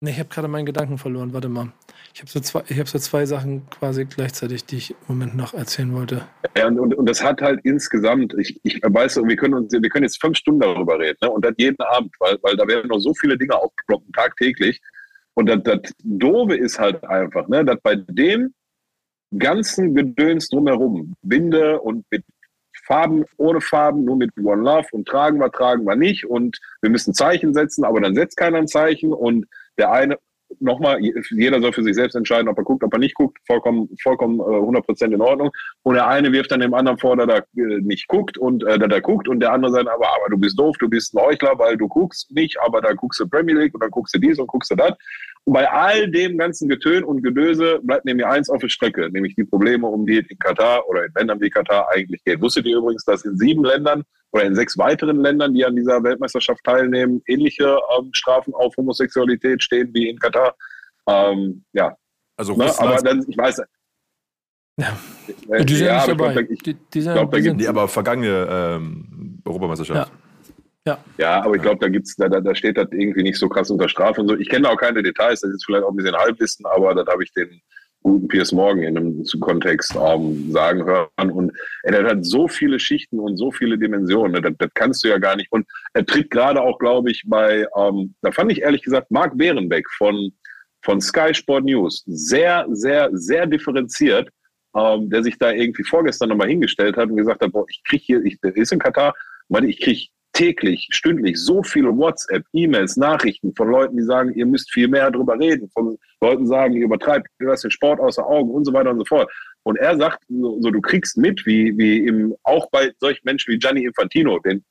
ne, ich habe gerade meinen Gedanken verloren. Warte mal. Ich habe so, zwei- ich hab so zwei Sachen quasi gleichzeitig, die ich im Moment noch erzählen wollte. Ja, und, und, und das hat halt insgesamt, ich, ich weiß, wir können uns, wir können jetzt fünf Stunden darüber reden, ne? Und das jeden Abend, weil, weil da werden noch so viele Dinge aufploppen, tagtäglich. Und das, das Doofe ist halt einfach, ne, dass bei dem ganzen Gedöns drumherum, Winde und mit Farben, ohne Farben, nur mit One Love und tragen wir, tragen wir nicht und wir müssen Zeichen setzen, aber dann setzt keiner ein Zeichen und der eine, nochmal, jeder soll für sich selbst entscheiden, ob er guckt, ob er nicht guckt, vollkommen, vollkommen äh, 100% in Ordnung. Und der eine wirft dann dem anderen vor, dass er äh, nicht guckt und äh, dass er guckt und der andere sagt, aber, aber du bist doof, du bist ein Heuchler, weil du guckst nicht, aber dann guckst du Premier League und dann guckst du dies und guckst du das. Und bei all dem ganzen Getön und Gedöse bleibt nämlich eins auf der Strecke, nämlich die Probleme, um die es in Katar oder in Ländern wie Katar eigentlich geht. Wusstet ihr übrigens, dass in sieben Ländern oder in sechs weiteren Ländern, die an dieser Weltmeisterschaft teilnehmen, ähnliche ähm, Strafen auf Homosexualität stehen wie in Katar? Ähm, ja. Also Ne? Russland, Aber dann, ich weiß. Ja. Äh, Die sind ja, nicht dabei. glaub, ich, Die, die sind, glaub, da die sind, nee, aber vergangene ähm, Europameisterschaft. Ja, aber ich glaube, da gibt's, da, da, da steht das irgendwie nicht so krass unter Strafe und so. Ich kenne da auch keine Details, das ist vielleicht auch ein bisschen Halbwissen, aber das habe ich den guten Piers Morgan in einem Kontext ähm, sagen hören. Und der hat so viele Schichten und so viele Dimensionen, ne, das, das kannst du ja gar nicht. Und er tritt gerade auch, glaube ich, bei, ähm, da fand ich ehrlich gesagt, Marc Behrenbeck von, von Sky Sport News sehr, sehr, sehr differenziert, ähm, der sich da irgendwie vorgestern nochmal hingestellt hat und gesagt hat, boah, ich krieg hier, ich, der ist in Katar, meinte, ich krieg täglich, stündlich so viele WhatsApp, E-Mails, Nachrichten von Leuten, die sagen, ihr müsst viel mehr drüber reden, von Leuten sagen, ihr übertreibt, ihr lasst den Sport außer Augen und so weiter und so fort. Und er sagt, so, du kriegst mit, wie, wie im, auch bei solchen Menschen wie Gianni Infantino, den,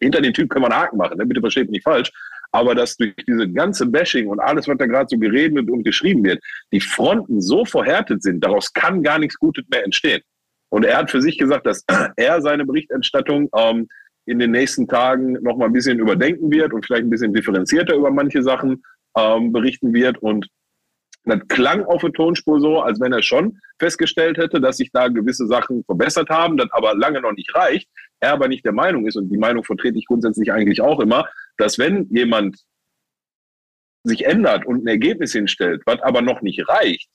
hinter den Typ kann man Haken machen, ne? bitte versteht mich nicht falsch, aber dass durch diese ganze Bashing und alles, was da gerade so geredet und geschrieben wird, die Fronten so verhärtet sind, daraus kann gar nichts Gutes mehr entstehen. Und er hat für sich gesagt, dass er seine Berichterstattung ähm, in den nächsten Tagen noch mal ein bisschen überdenken wird und vielleicht ein bisschen differenzierter über manche Sachen ähm, berichten wird. Und das klang auf der Tonspur so, als wenn er schon festgestellt hätte, dass sich da gewisse Sachen verbessert haben, das aber lange noch nicht reicht. Er aber nicht der Meinung ist, und die Meinung vertrete ich grundsätzlich eigentlich auch immer, dass wenn jemand sich ändert und ein Ergebnis hinstellt, was aber noch nicht reicht,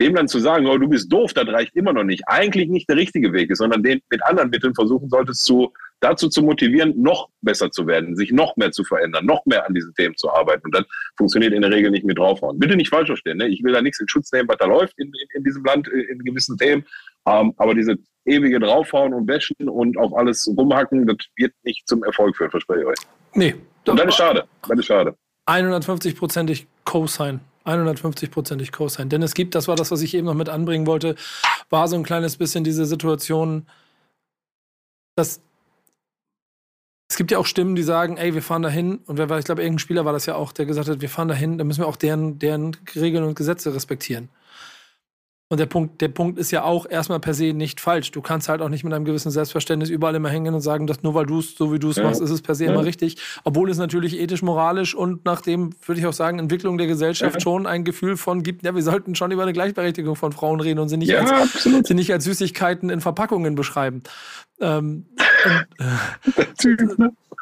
dem dann zu sagen, oh, du bist doof, das reicht immer noch nicht, eigentlich nicht der richtige Weg ist, sondern den mit anderen Mitteln versuchen solltest, zu, dazu zu motivieren, noch besser zu werden, sich noch mehr zu verändern, noch mehr an diesen Themen zu arbeiten. Und das funktioniert in der Regel nicht mit draufhauen. Bitte nicht falsch verstehen, ne? ich will da nichts in Schutz nehmen, was da läuft in, in, in diesem Land, in gewissen Themen. Ähm, aber diese ewige draufhauen und wäschen und auf alles rumhacken, das wird nicht zum Erfolg führen, verspreche ich euch. nee. Und das ist schade. Das ist schade. 150-prozentig Co-Sign. 150-prozentig Co-Sign. Denn es gibt, das war das, was ich eben noch mit anbringen wollte, war so ein kleines bisschen diese Situation, dass es gibt ja auch Stimmen, die sagen, ey, wir fahren dahin und wer war, ich glaube, irgendein Spieler war das ja auch, der gesagt hat, wir fahren dahin, dann müssen wir auch deren, deren Regeln und Gesetze respektieren. Und der Punkt, der Punkt ist ja auch erstmal per se nicht falsch. Du kannst halt auch nicht mit einem gewissen Selbstverständnis überall immer hängen und sagen, dass nur weil du es so wie du es Ja. machst, ist es per se Ja. immer richtig. Obwohl es natürlich ethisch, moralisch und nach dem, würde ich auch sagen, Entwicklung der Gesellschaft Ja. schon ein Gefühl von gibt, ja, wir sollten schon über eine Gleichberechtigung von Frauen reden und sie nicht, als, absolut. sie nicht als Süßigkeiten in Verpackungen beschreiben. Ähm,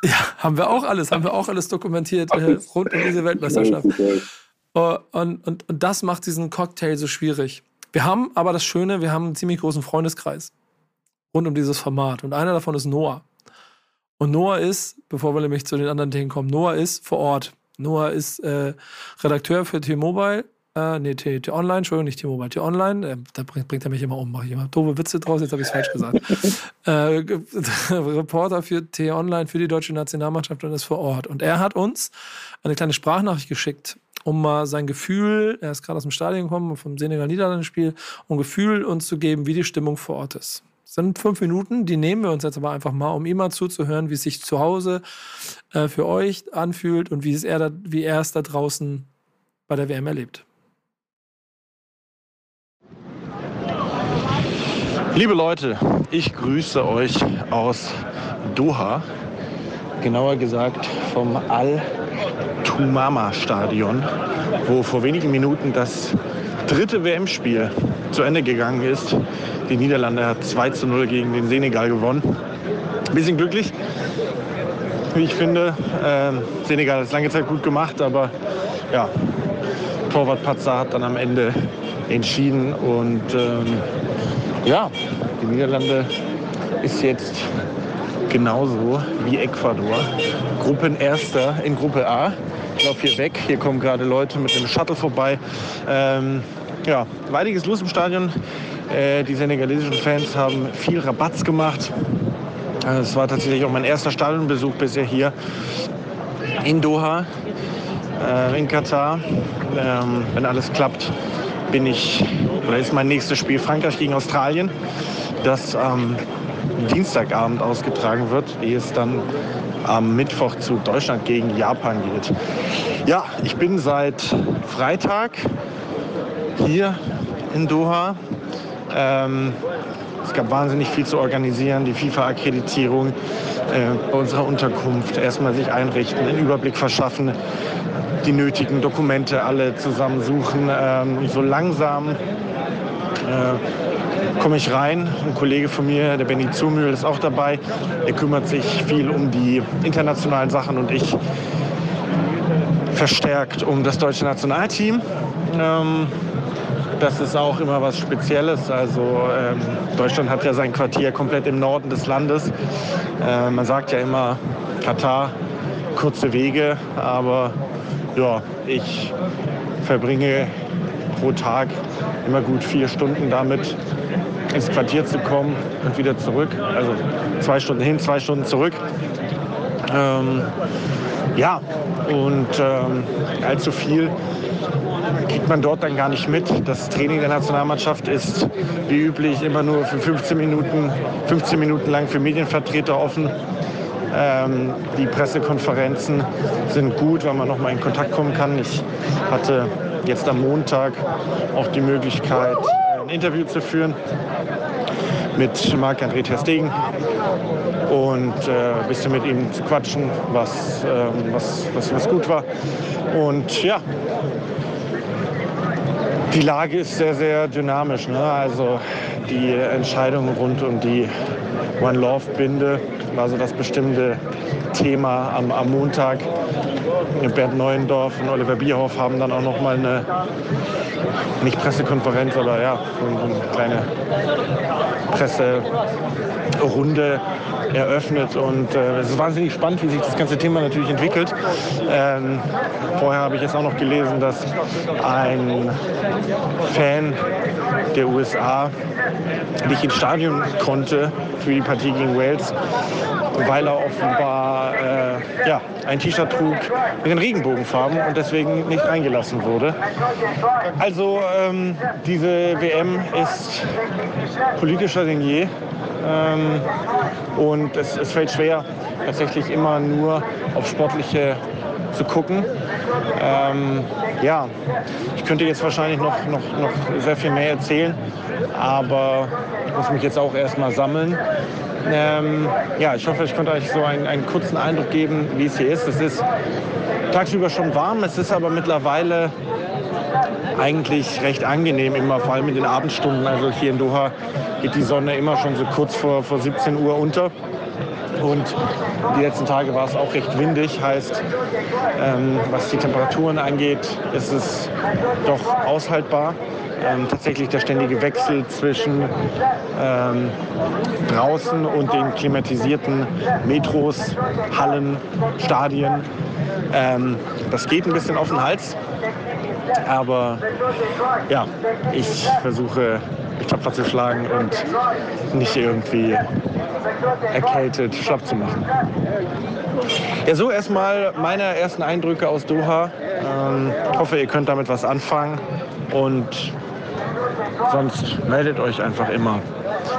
ja, haben wir auch alles, haben wir auch alles dokumentiert äh, rund um diese Weltmeisterschaft. Äh, Und, und, und das macht diesen Cocktail so schwierig. Wir haben aber das Schöne, wir haben einen ziemlich großen Freundeskreis rund um dieses Format. Und einer davon ist Noah. Und Noah ist, bevor wir nämlich zu den anderen Themen kommen, Noah ist vor Ort. Noah ist äh, Redakteur für T-Mobile, äh, nee, T, T Online, Entschuldigung, nicht T-Mobile, T Online. Äh, da bringt, bringt er mich immer um, mache ich immer doofe Witze draus, jetzt habe ich es falsch gesagt. äh, Reporter für T Online für die deutsche Nationalmannschaft und ist vor Ort. Und er hat uns eine kleine Sprachnachricht geschickt, um mal sein Gefühl, er ist gerade aus dem Stadion gekommen, vom Senegal-Niederlande-Spiel, um Gefühl uns zu geben, wie die Stimmung vor Ort ist. Das sind fünf Minuten, die nehmen wir uns jetzt aber einfach mal, um ihm mal zuzuhören, wie es sich zu Hause äh, für euch anfühlt und wie es er, da, wie er es da draußen bei der WM erlebt. Liebe Leute, ich grüße euch aus Doha, genauer gesagt vom Al-Tumama-Stadion, wo vor wenigen Minuten das dritte WM-Spiel zu Ende gegangen ist. Die Niederlande hat 2 zu 0 gegen den Senegal gewonnen. Bisschen glücklich, wie ich finde. Ähm, Senegal hat es lange Zeit gut gemacht, aber ja, Torwart Patzer hat dann am Ende entschieden und ähm, ja, die Niederlande ist jetzt genauso wie Ecuador. Gruppenerster in Gruppe A. Ich laufe hier weg. Hier kommen gerade Leute mit dem Shuttle vorbei. Ähm, ja, einiges los im Stadion. Äh, die senegalesischen Fans haben viel Rabatz gemacht. Äh, Es war tatsächlich auch mein erster Stadionbesuch bisher hier in Doha, äh, in Katar. Ähm, wenn alles klappt, bin ich, oder ist mein nächstes Spiel Frankreich gegen Australien, das am Dienstagabend ausgetragen wird, ehe es dann am Mittwoch zu Deutschland gegen Japan geht. Ja, ich bin seit Freitag hier in Doha. Ähm, es gab wahnsinnig viel zu organisieren, die FIFA-Akkreditierung äh, bei unserer Unterkunft, erstmal sich einrichten, einen Überblick verschaffen, die nötigen Dokumente alle zusammensuchen. Ähm, so langsam äh, komme ich rein. Ein Kollege von mir, der Benny Zumühl, ist auch dabei. Er kümmert sich viel um die internationalen Sachen und ich verstärkt um das deutsche Nationalteam. Ähm, das ist auch immer was Spezielles. Also ähm, Deutschland hat ja sein Quartier komplett im Norden des Landes. Äh, man sagt ja immer Katar, kurze Wege, aber ja, ich verbringe pro Tag immer gut vier Stunden damit, ins Quartier zu kommen und wieder zurück. Also zwei Stunden hin, zwei Stunden zurück. Ähm, ja, und ähm, allzu viel kriegt man dort dann gar nicht mit. Das Training der Nationalmannschaft ist wie üblich immer nur für 15 Minuten, 15 Minuten lang für Medienvertreter offen. Ähm, die Pressekonferenzen sind gut, weil man noch mal in Kontakt kommen kann. Ich hatte jetzt am Montag auch die Möglichkeit, ein Interview zu führen mit Marc-André Ter Stegen und äh, ein bisschen mit ihm zu quatschen, was, äh, was, was, was gut war. Und ja, die Lage ist sehr, sehr dynamisch. Ne? Also die Entscheidung rund um die One Love Binde war so das bestimmte Thema am, am Montag. Bernd Neuendorf und Oliver Bierhoff haben dann auch noch mal eine, nicht Pressekonferenz, aber ja, eine kleine Presserunde eröffnet. Und äh, es ist wahnsinnig spannend, wie sich das ganze Thema natürlich entwickelt. Ähm, vorher habe ich jetzt auch noch gelesen, dass ein Fan der USA nicht ins Stadion konnte für die Partie gegen Wales, weil er offenbar äh, ja, ein T-Shirt trug mit den Regenbogenfarben und deswegen nicht reingelassen wurde. Also ähm, diese WM ist politischer denn je. Ähm, und es, es fällt schwer, tatsächlich immer nur auf sportliche zu gucken. Ähm, ja, ich könnte jetzt wahrscheinlich noch, noch, noch sehr viel mehr erzählen, aber ich muss mich jetzt auch erstmal sammeln. Ähm, ja, ich hoffe, ich konnte euch so einen, einen kurzen Eindruck geben, wie es hier ist. Es ist tagsüber schon warm, es ist aber mittlerweile eigentlich recht angenehm, immer vor allem in den Abendstunden. Also hier in Doha geht die Sonne immer schon so kurz vor, vor 17 Uhr unter. Und die letzten Tage war es auch recht windig, heißt, ähm, was die Temperaturen angeht, ist es doch aushaltbar. Ähm, tatsächlich der ständige Wechsel zwischen ähm, draußen und den klimatisierten Metros, Hallen, Stadien. Ähm, das geht ein bisschen auf den Hals. Aber ja, ich versuche tapfer zu schlagen und nicht irgendwie erkältet schlapp zu machen. Ja, so erstmal meine ersten Eindrücke aus Doha. Ähm, hoffe, ihr könnt damit was anfangen und sonst meldet euch einfach immer,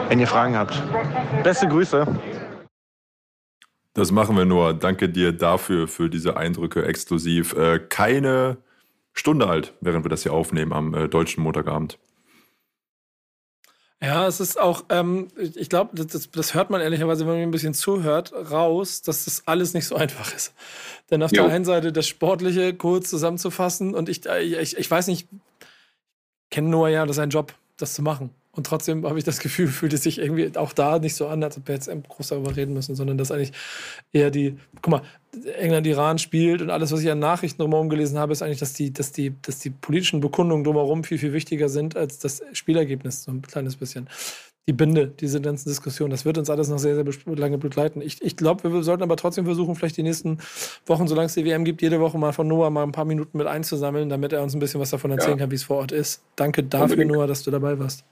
wenn ihr Fragen habt. Beste Grüße. Das machen wir nur. Danke dir dafür, für diese Eindrücke exklusiv. Äh, keine Stunde alt, während wir das hier aufnehmen am äh, deutschen Montagabend. Ja, es ist auch, ähm, ich glaube, das, das, hört man ehrlicherweise, wenn man ein bisschen zuhört, raus, dass das alles nicht so einfach ist. Denn auf jo. der einen Seite das Sportliche kurz zusammenzufassen und ich, ich, ich weiß nicht, kenne Noah ja, das ist ein Job, das zu machen. Und trotzdem habe ich das Gefühl, fühlt es sich irgendwie auch da nicht so an, als ob wir jetzt groß darüber reden müssen, sondern dass eigentlich eher die, guck mal, England-Iran spielt und alles, was ich an Nachrichten drumherum gelesen habe, ist eigentlich, dass die, dass die, dass die politischen Bekundungen drumherum viel, viel wichtiger sind als das Spielergebnis, so ein kleines bisschen. Die Binde, diese ganzen Diskussionen, das wird uns alles noch sehr, sehr lange begleiten. Ich, ich glaube, wir sollten aber trotzdem versuchen, vielleicht die nächsten Wochen, solange es die WM gibt, jede Woche mal von Noah mal ein paar Minuten mit einzusammeln, damit er uns ein bisschen was davon erzählen ja. kann, wie es vor Ort ist. Danke dafür, Unbedingt. Noah, dass du dabei warst.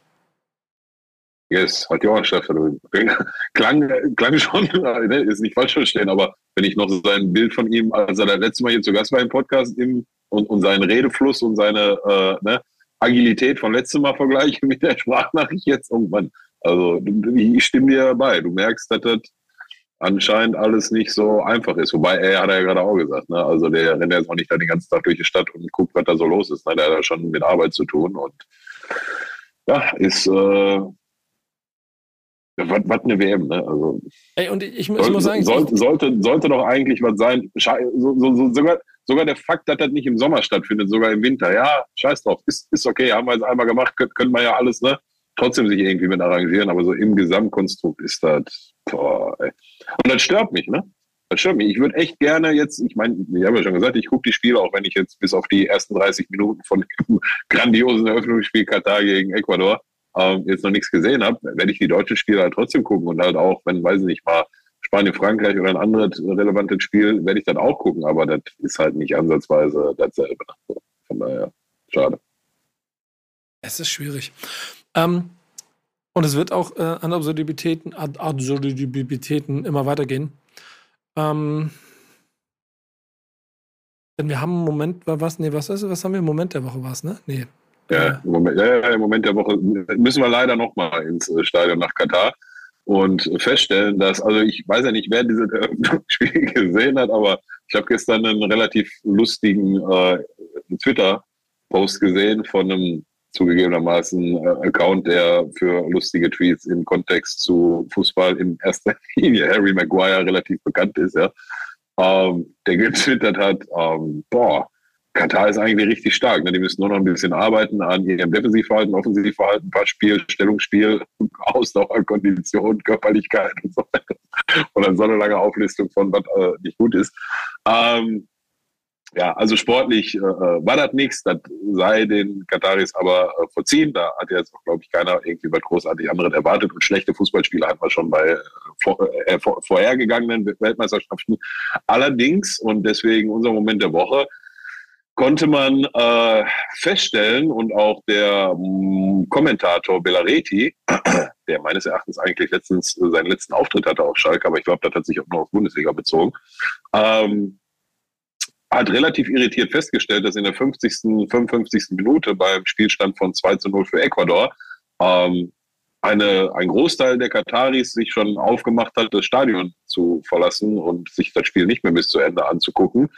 Yes, hat die Ohrenschärfe verloren. Klang, klang schon, ne, ist nicht falsch verstehen, aber wenn ich noch sein Bild von ihm, als er das letzte Mal hier zu Gast war im Podcast im, und, und seinen Redefluss und seine äh, ne, Agilität von letztem Mal vergleiche mit der Sprachnachricht jetzt irgendwann. Also ich stimme dir bei. Du merkst, dass das anscheinend alles nicht so einfach ist. Wobei er hat er ja gerade auch gesagt, ne? Also der rennt jetzt auch nicht da den ganzen Tag durch die Stadt und guckt, was da so los ist. Ne? Der hat ja schon mit Arbeit zu tun und ja, ist äh, was, was eine WM, ne? Also, Ey, und ich, ich muss sagen, sollte, sollte, sollte doch eigentlich was sein. So, so, so, sogar, sogar der Fakt, dass das nicht im Sommer stattfindet, sogar im Winter. Ja, scheiß drauf, ist, ist okay, haben wir es einmal gemacht, können, können wir ja alles, ne? Trotzdem sich irgendwie mit arrangieren, aber so im Gesamtkonstrukt ist das, boah, ey. Und das stört mich, ne? Das stört mich. Ich würde echt gerne jetzt, ich meine, ich habe ja schon gesagt, ich gucke die Spiele, auch wenn ich jetzt bis auf die ersten 30 Minuten von dem grandiosen Eröffnungsspiel Katar gegen Ecuador ähm, jetzt noch nichts gesehen habe, werde ich die deutschen Spiele halt trotzdem gucken und halt auch, wenn, weiß ich nicht mal, Spanien, Frankreich oder ein anderes relevantes Spiel, werde ich dann auch gucken, aber das ist halt nicht ansatzweise dasselbe. Von daher, schade. Es ist schwierig. Ähm, und es wird auch äh, an Absurditäten, Absurditäten immer weitergehen. Ähm, denn wir haben einen Moment, was, nee, was ist, was haben wir im Moment der Woche was, ne? Nee, ja, im Moment, ja, im Moment der Woche müssen wir leider nochmal ins äh, Stadion nach Katar und feststellen, dass, also ich weiß ja nicht, wer dieses Spiel gesehen hat, aber ich habe gestern einen relativ lustigen äh, Twitter-Post gesehen von einem zugegebenermaßen äh, Account, der für lustige Tweets im Kontext zu Fußball in erster Linie Harry Maguire relativ bekannt ist, ja. Ähm, der getwittert hat, ähm, boah, Katar ist eigentlich richtig stark. Ne? Die müssen nur noch ein bisschen arbeiten an ihrem Defensivverhalten, Offensivverhalten, Passspiel, Stellungsspiel, Ausdauer, Kondition, Körperlichkeit und so weiter. Und dann so eine lange Auflistung von, was äh, nicht gut ist. Ähm, ja, also sportlich äh, äh war das nichts. Das sei den Kataris aber äh, verziehen. Da hat jetzt auch, glaube ich, keiner irgendwie was großartig anderes erwartet. Und schlechte Fußballspiele hatten wir schon bei äh, vor, äh, vor, vorhergegangenen Weltmeisterschaften. Allerdings, und deswegen unser Moment der Woche, konnte man äh, feststellen und auch der mh, mm, Kommentator Bellaretti, der meines Erachtens eigentlich letztens seinen letzten Auftritt hatte auf Schalke, aber ich glaube, das hat sich auch nur auf Bundesliga bezogen, ähm, hat relativ irritiert festgestellt, dass in der 50., 55. Minute beim Spielstand von 2 zu 0 für Ecuador ähm, eine, ein Großteil der Kataris sich schon aufgemacht hat, das Stadion zu verlassen und sich das Spiel nicht mehr bis zu Ende anzugucken.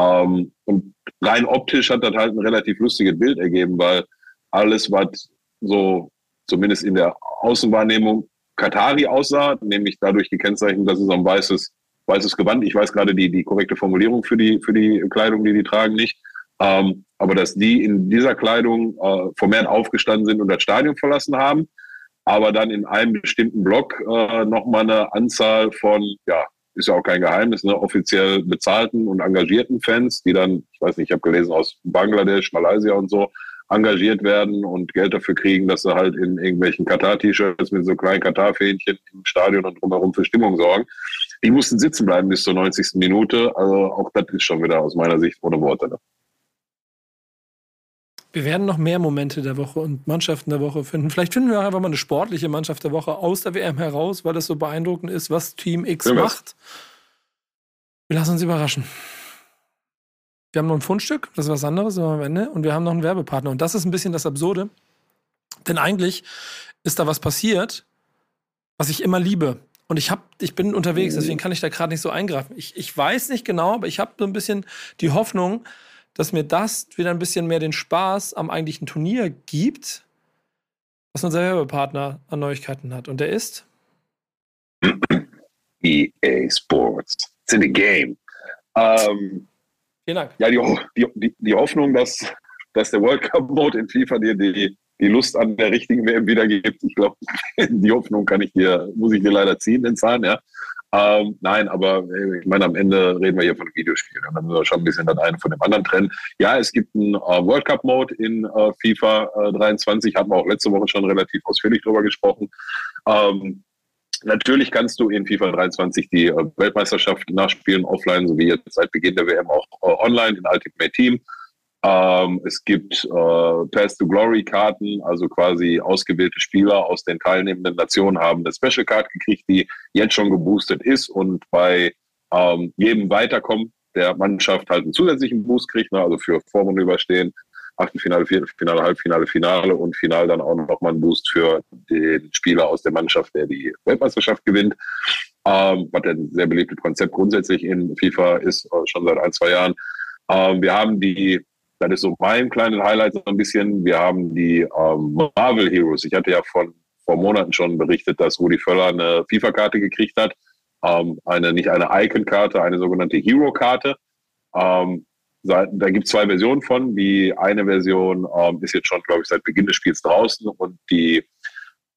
Ähm, und rein optisch hat das halt ein relativ lustiges Bild ergeben, weil alles, was so zumindest in der Außenwahrnehmung Katari aussah, nämlich dadurch gekennzeichnet, dass es ein weißes, weißes Gewand, ich weiß gerade die, die korrekte Formulierung für die, für die Kleidung, die die tragen, nicht, ähm, aber dass die in dieser Kleidung äh, vermehrt aufgestanden sind und das Stadion verlassen haben, aber dann in einem bestimmten Block äh, nochmal eine Anzahl von ja, ist ja auch kein Geheimnis, ne, offiziell bezahlten und engagierten Fans, die dann, ich weiß nicht, ich habe gelesen aus Bangladesch, Malaysia und so, engagiert werden und Geld dafür kriegen, dass sie halt in irgendwelchen Katar-T-Shirts mit so kleinen Katar-Fähnchen im Stadion und drumherum für Stimmung sorgen. Die mussten sitzen bleiben bis zur 90. Minute. Also auch das ist schon wieder aus meiner Sicht ohne Worte. Ne? Wir werden noch mehr Momente der Woche und Mannschaften der Woche finden. Vielleicht finden wir auch einfach mal eine sportliche Mannschaft der Woche aus der WM heraus, weil das so beeindruckend ist, was Team X ja, macht. Wir lassen uns überraschen. Wir haben noch ein Fundstück, das ist was anderes am Ende, und wir haben noch einen Werbepartner. Und das ist ein bisschen das Absurde. Denn eigentlich ist da was passiert, was ich immer liebe. Und ich, hab, ich bin unterwegs, deswegen kann ich da gerade nicht so eingreifen. Ich, ich weiß nicht genau, aber ich habe so ein bisschen die Hoffnung, dass mir das wieder ein bisschen mehr den Spaß am eigentlichen Turnier gibt, was unser Werbepartner an Neuigkeiten hat. Und der ist? EA Sports. It's in the game. Ähm, Vielen Dank. Ja, die, die, die Hoffnung, dass, dass der World Cup Mode in FIFA dir die, die Lust an der richtigen WM wiedergibt. Ich glaube, die Hoffnung kann ich dir, muss ich dir leider ziehen, den Zahn, ja. Ähm, nein, aber äh, ich meine, am Ende reden wir hier von einem Videospiel. Dann müssen wir schon ein bisschen das eine von dem anderen trennen. Ja, es gibt einen äh, World Cup Mode in äh, FIFA äh, 23, hatten wir auch letzte Woche schon relativ ausführlich drüber gesprochen. Ähm, Natürlich kannst du in FIFA 23 die äh, Weltmeisterschaft nachspielen, offline, so wie jetzt seit Beginn der WM auch äh, online in Ultimate Team. Ähm, es gibt äh, Path to Glory Karten, also quasi ausgewählte Spieler aus den teilnehmenden Nationen haben eine Special Card gekriegt, die jetzt schon geboostet ist und bei ähm, jedem Weiterkommen der Mannschaft halt einen zusätzlichen Boost kriegt, ne, also für Vorrunde überstehen, Achtelfinale, Viertelfinale, Halbfinale, Finale und Final dann auch nochmal einen Boost für den Spieler aus der Mannschaft, der die Weltmeisterschaft gewinnt. ähm, was ein sehr beliebtes Konzept grundsätzlich in FIFA ist, äh, schon seit ein, zwei Jahren. Ähm, wir haben die, das ist so mein kleines Highlight so ein bisschen, wir haben die ähm, Marvel Heroes. Ich hatte ja von vor Monaten schon berichtet, dass Rudi Völler eine FIFA-Karte gekriegt hat. Ähm, eine, nicht eine Icon-Karte, eine sogenannte Hero-Karte. Ähm, da gibt es zwei Versionen von. Die eine Version ähm, ist jetzt schon, glaube ich, seit Beginn des Spiels draußen und die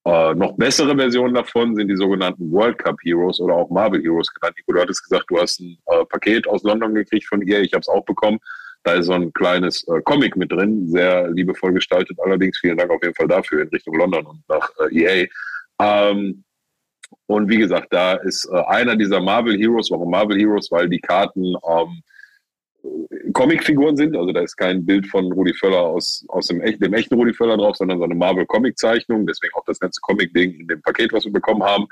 äh, noch bessere Versionen davon sind die sogenannten World Cup Heroes oder auch Marvel Heroes genannt. Nico, du hattest gesagt, du hast ein äh, Paket aus London gekriegt von ihr. Ich habe es auch bekommen. Da ist so ein kleines äh, Comic mit drin, sehr liebevoll gestaltet. Allerdings vielen Dank auf jeden Fall dafür in Richtung London und nach äh, EA. Ähm, und wie gesagt, da ist äh, einer dieser Marvel Heroes. Warum Marvel Heroes? Weil die Karten ähm, Comicfiguren sind. Also da ist kein Bild von Rudi Völler aus, aus dem, echt, dem echten Rudi Völler drauf, sondern so eine Marvel-Comic-Zeichnung. Deswegen auch das ganze Comic-Ding in dem Paket, was wir bekommen haben.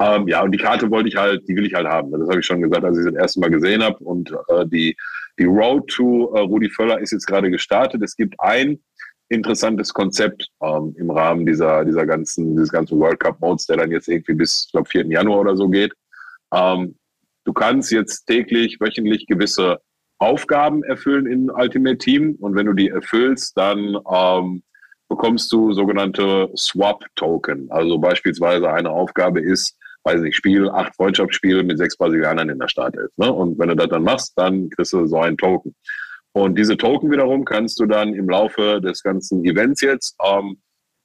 Ähm, ja, und die Karte wollte ich halt, die will ich halt haben. Das habe ich schon gesagt, als ich das erste Mal gesehen habe. Und äh, die, die Road to äh, Rudi Völler ist jetzt gerade gestartet. Es gibt ein interessantes Konzept ähm, im Rahmen dieser, dieser ganzen, dieses ganzen World Cup Modes, der dann jetzt irgendwie bis, ich glaube, 4. Januar oder so geht. Ähm, du kannst jetzt täglich, wöchentlich gewisse Aufgaben erfüllen in Ultimate Team und wenn du die erfüllst, dann ähm, bekommst du sogenannte Swap-Token. Also beispielsweise eine Aufgabe ist, weiß nicht, Spiel, acht Freundschaftsspiele mit sechs Brasilianern in der Startelf. Ne? Und wenn du das dann machst, dann kriegst du so einen Token. Und diese Token wiederum kannst du dann im Laufe des ganzen Events jetzt ähm,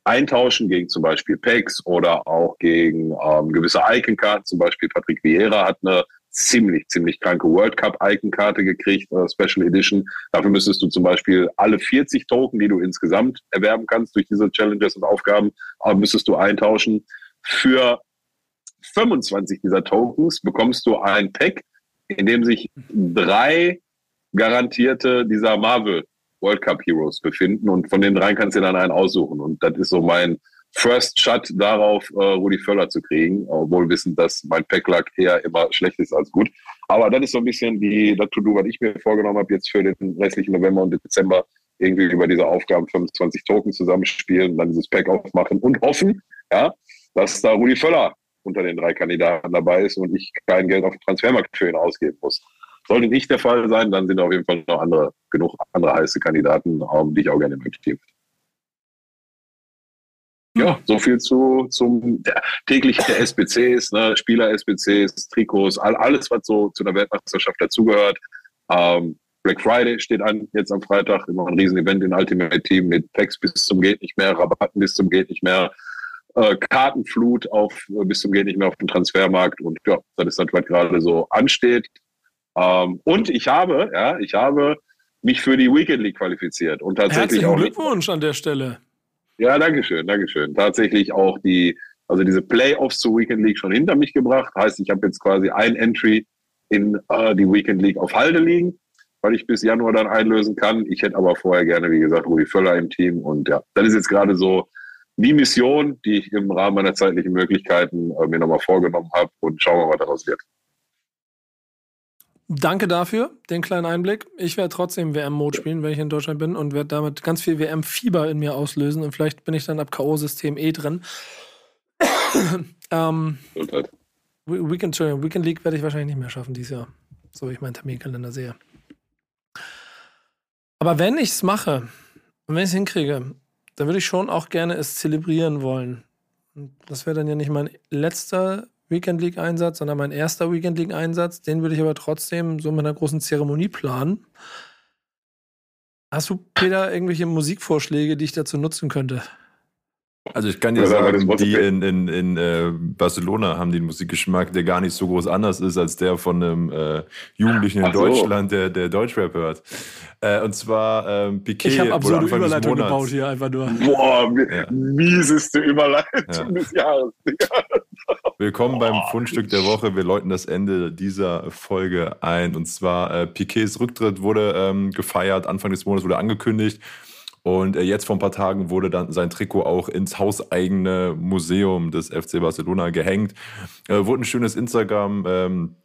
eintauschen gegen zum Beispiel Packs oder auch gegen ähm, gewisse Icon-Karten. Zum Beispiel Patrick Vieira hat eine ziemlich, ziemlich kranke World Cup Icon-Karte gekriegt, äh, Special Edition. Dafür müsstest du zum Beispiel alle 40 Token, die du insgesamt erwerben kannst durch diese Challenges und Aufgaben, äh, müsstest du eintauschen. Für 25 dieser Tokens bekommst du ein Pack, in dem sich drei garantierte dieser Marvel World Cup Heroes befinden und von den drei kannst du dann einen aussuchen. Und das ist so mein First Shot darauf, äh, Rudi Völler zu kriegen, obwohl wissend, dass mein Packlack eher immer schlecht ist als gut. Aber das ist so ein bisschen die, das To-Do, was ich mir vorgenommen habe, jetzt für den restlichen November und Dezember irgendwie über diese Aufgaben 25 Token zusammenspielen, dann dieses Pack aufmachen und hoffen, ja, dass da Rudi Völler unter den drei Kandidaten dabei ist und ich kein Geld auf den Transfermarkt für ihn ausgeben muss. Sollte nicht der Fall sein, dann sind auf jeden Fall noch andere, genug andere heiße Kandidaten, die ich auch gerne im Team ja, so viel zu zum täglich der SBCs, ne, Spieler-SBCs, Trikots, all, alles, was so zu der Weltmeisterschaft dazugehört. Ähm, Black Friday steht an, jetzt am Freitag, immer ein Riesen-Event in Ultimate Team mit Packs bis zum Geht nicht mehr, Rabatten bis zum Geht nicht mehr, äh, Kartenflut auf äh, bis zum Geht nicht mehr auf dem Transfermarkt und ja, das ist das, was gerade so ansteht. Ähm, und ich habe, ja, ich habe mich für die Weekend League qualifiziert und tatsächlich Herzlichen auch. Glückwunsch an der Stelle. Ja, danke schön, danke schön. Tatsächlich auch die, also diese Playoffs zur Weekend League schon hinter mich gebracht. Heißt, ich habe jetzt quasi ein Entry in äh, die Weekend League auf Halde liegen, weil ich bis Januar dann einlösen kann. Ich hätte aber vorher gerne, wie gesagt, Rudi Völler im Team. Und ja, das ist jetzt gerade so die Mission, die ich im Rahmen meiner zeitlichen Möglichkeiten äh, mir nochmal vorgenommen habe. Und schauen wir mal, was daraus wird. Danke dafür, den kleinen Einblick. Ich werde trotzdem WM-Mode spielen, wenn ich in Deutschland bin und werde damit ganz viel WM-Fieber in mir auslösen und vielleicht bin ich dann ab K.O.-System eh drin. ähm, Weekend, Weekend League werde ich wahrscheinlich nicht mehr schaffen dieses Jahr, so wie ich meinen Terminkalender sehe. Aber wenn ich es mache und wenn ich es hinkriege, dann würde ich schon auch gerne es zelebrieren wollen. Und das wäre dann ja nicht mein letzter Weekend League Einsatz, sondern mein erster Weekend League Einsatz. Den würde ich aber trotzdem so mit einer großen Zeremonie planen. Hast du, Peter, irgendwelche Musikvorschläge, die ich dazu nutzen könnte? Also ich kann dir sagen, die in, in, in äh, Barcelona haben den Musikgeschmack, der gar nicht so groß anders ist als der von einem äh, Jugendlichen in so. Deutschland, der, der Deutschrap hört. Äh, und zwar ähm, Piquet. Ich habe absurde Überleitung gebaut hier einfach nur. Boah, ja. mieseste Überleitung ja. des Jahres. Willkommen beim Fundstück der Woche. Wir läuten das Ende dieser Folge ein. Und zwar äh, Piquets Rücktritt wurde ähm, gefeiert, Anfang des Monats wurde angekündigt. Und äh, jetzt vor ein paar Tagen wurde dann sein Trikot auch ins hauseigene Museum des FC Barcelona gehängt. Äh, wurde ein schönes Instagram. Ähm,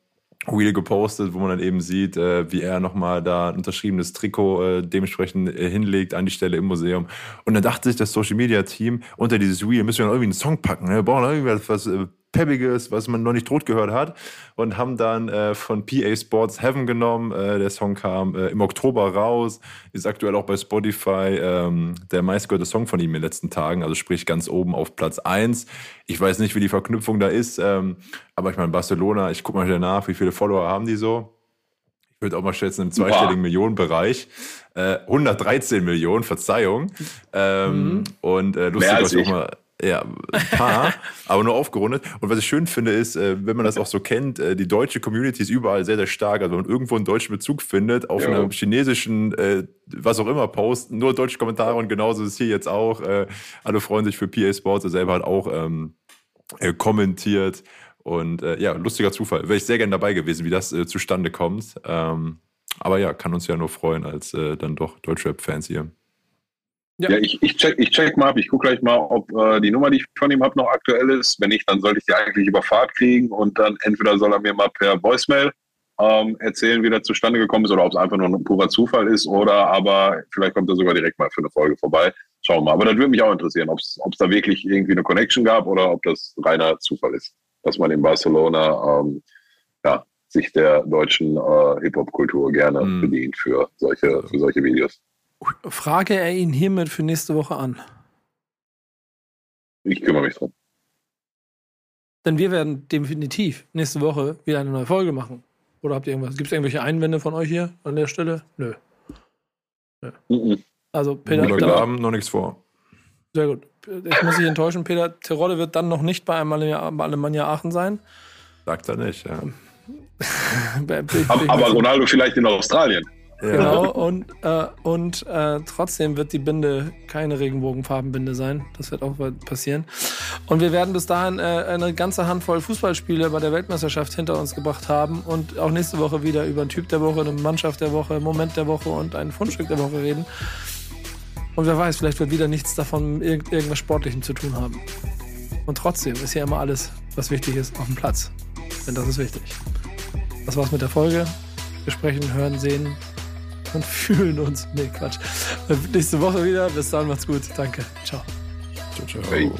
Reel gepostet, wo man dann eben sieht, äh, wie er nochmal da ein unterschriebenes Trikot äh, dementsprechend äh, hinlegt an die Stelle im Museum. Und dann dachte sich das Social Media Team, unter dieses Reel müssen wir noch irgendwie einen Song packen. Ne? Wir brauchen irgendwie was, was äh, Peppiges, was man noch nicht tot gehört hat. Und haben dann äh, von PA Sports Heaven genommen. Äh, der Song kam äh, im Oktober raus, ist aktuell auch bei Spotify ähm, der meistgehörte Song von ihm in den letzten Tagen, also sprich ganz oben auf Platz 1. Ich weiß nicht, wie die Verknüpfung da ist, ähm, aber ich meine, Barcelona, ich gucke mal wieder nach, wie viele Follower haben die so? Ich würde auch mal schätzen, im zweistelligen Millionenbereich. Äh, 113 Millionen, Verzeihung. Ähm, mhm. Und äh, lustig, was ich auch mal ja, ein paar, aber nur aufgerundet. Und was ich schön finde, ist, äh, wenn man das auch so kennt, äh, die deutsche Community ist überall sehr, sehr stark. Also wenn man irgendwo einen deutschen Bezug findet, auf ja. einem chinesischen, äh, was auch immer, Post, nur deutsche Kommentare und genauso ist es hier jetzt auch. Alle freuen sich für PA Sports, er selber hat auch ähm, kommentiert. Und äh, ja, lustiger Zufall. Wäre ich sehr gerne dabei gewesen, wie das äh, zustande kommt. Ähm, aber ja, kann uns ja nur freuen als äh, dann doch Deutschrap-Fans hier. Ja, ja ich, ich, check, ich check mal ab. Ich gucke gleich mal, ob äh, die Nummer, die ich von ihm habe, noch aktuell ist. Wenn nicht, dann sollte ich die eigentlich über Fahrt kriegen und dann entweder soll er mir mal per Voicemail ähm, erzählen, wie das zustande gekommen ist oder ob es einfach nur ein purer Zufall ist oder aber vielleicht kommt er sogar direkt mal für eine Folge vorbei. Schauen wir mal. Aber das würde mich auch interessieren, ob es da wirklich irgendwie eine Connection gab oder ob das reiner Zufall ist, dass man in Barcelona ähm, ja, sich der deutschen äh, Hip-Hop-Kultur gerne mhm. bedient für solche, für solche Videos. Frage er ihn hiermit für nächste Woche an. Ich kümmere mich drum. Denn wir werden definitiv nächste Woche wieder eine neue Folge machen. Oder habt ihr irgendwas? Gibt es irgendwelche Einwände von euch hier an der Stelle? Nö. Nö. Mhm. Also Peter. Wir haben noch nichts vor. Sehr gut. Ich muss dich enttäuschen, Peter. Terodde wird dann noch nicht bei einem Alemannia Aachen sein. Sagt er nicht, ja. aber Ronaldo vielleicht in Australien. Ja. Genau, und, äh, und äh, trotzdem wird die Binde keine Regenbogenfarbenbinde sein. Das wird auch passieren. Und wir werden bis dahin äh, eine ganze Handvoll Fußballspiele bei der Weltmeisterschaft hinter uns gebracht haben und auch nächste Woche wieder über einen Typ der Woche, eine Mannschaft der Woche, einen Moment der Woche und ein Fundstück der Woche reden. Und wer weiß, vielleicht wird wieder nichts davon mit irgend irgendwas Sportlichem zu tun haben. Und trotzdem ist ja immer alles, was wichtig ist, auf dem Platz. Denn das ist wichtig. Das war's mit der Folge. Wir sprechen, hören, sehen und fühlen uns. Nee, Quatsch. Nächste Woche wieder. Bis dann, macht's gut. Danke. Ciao. Ciao, ciao. Hey.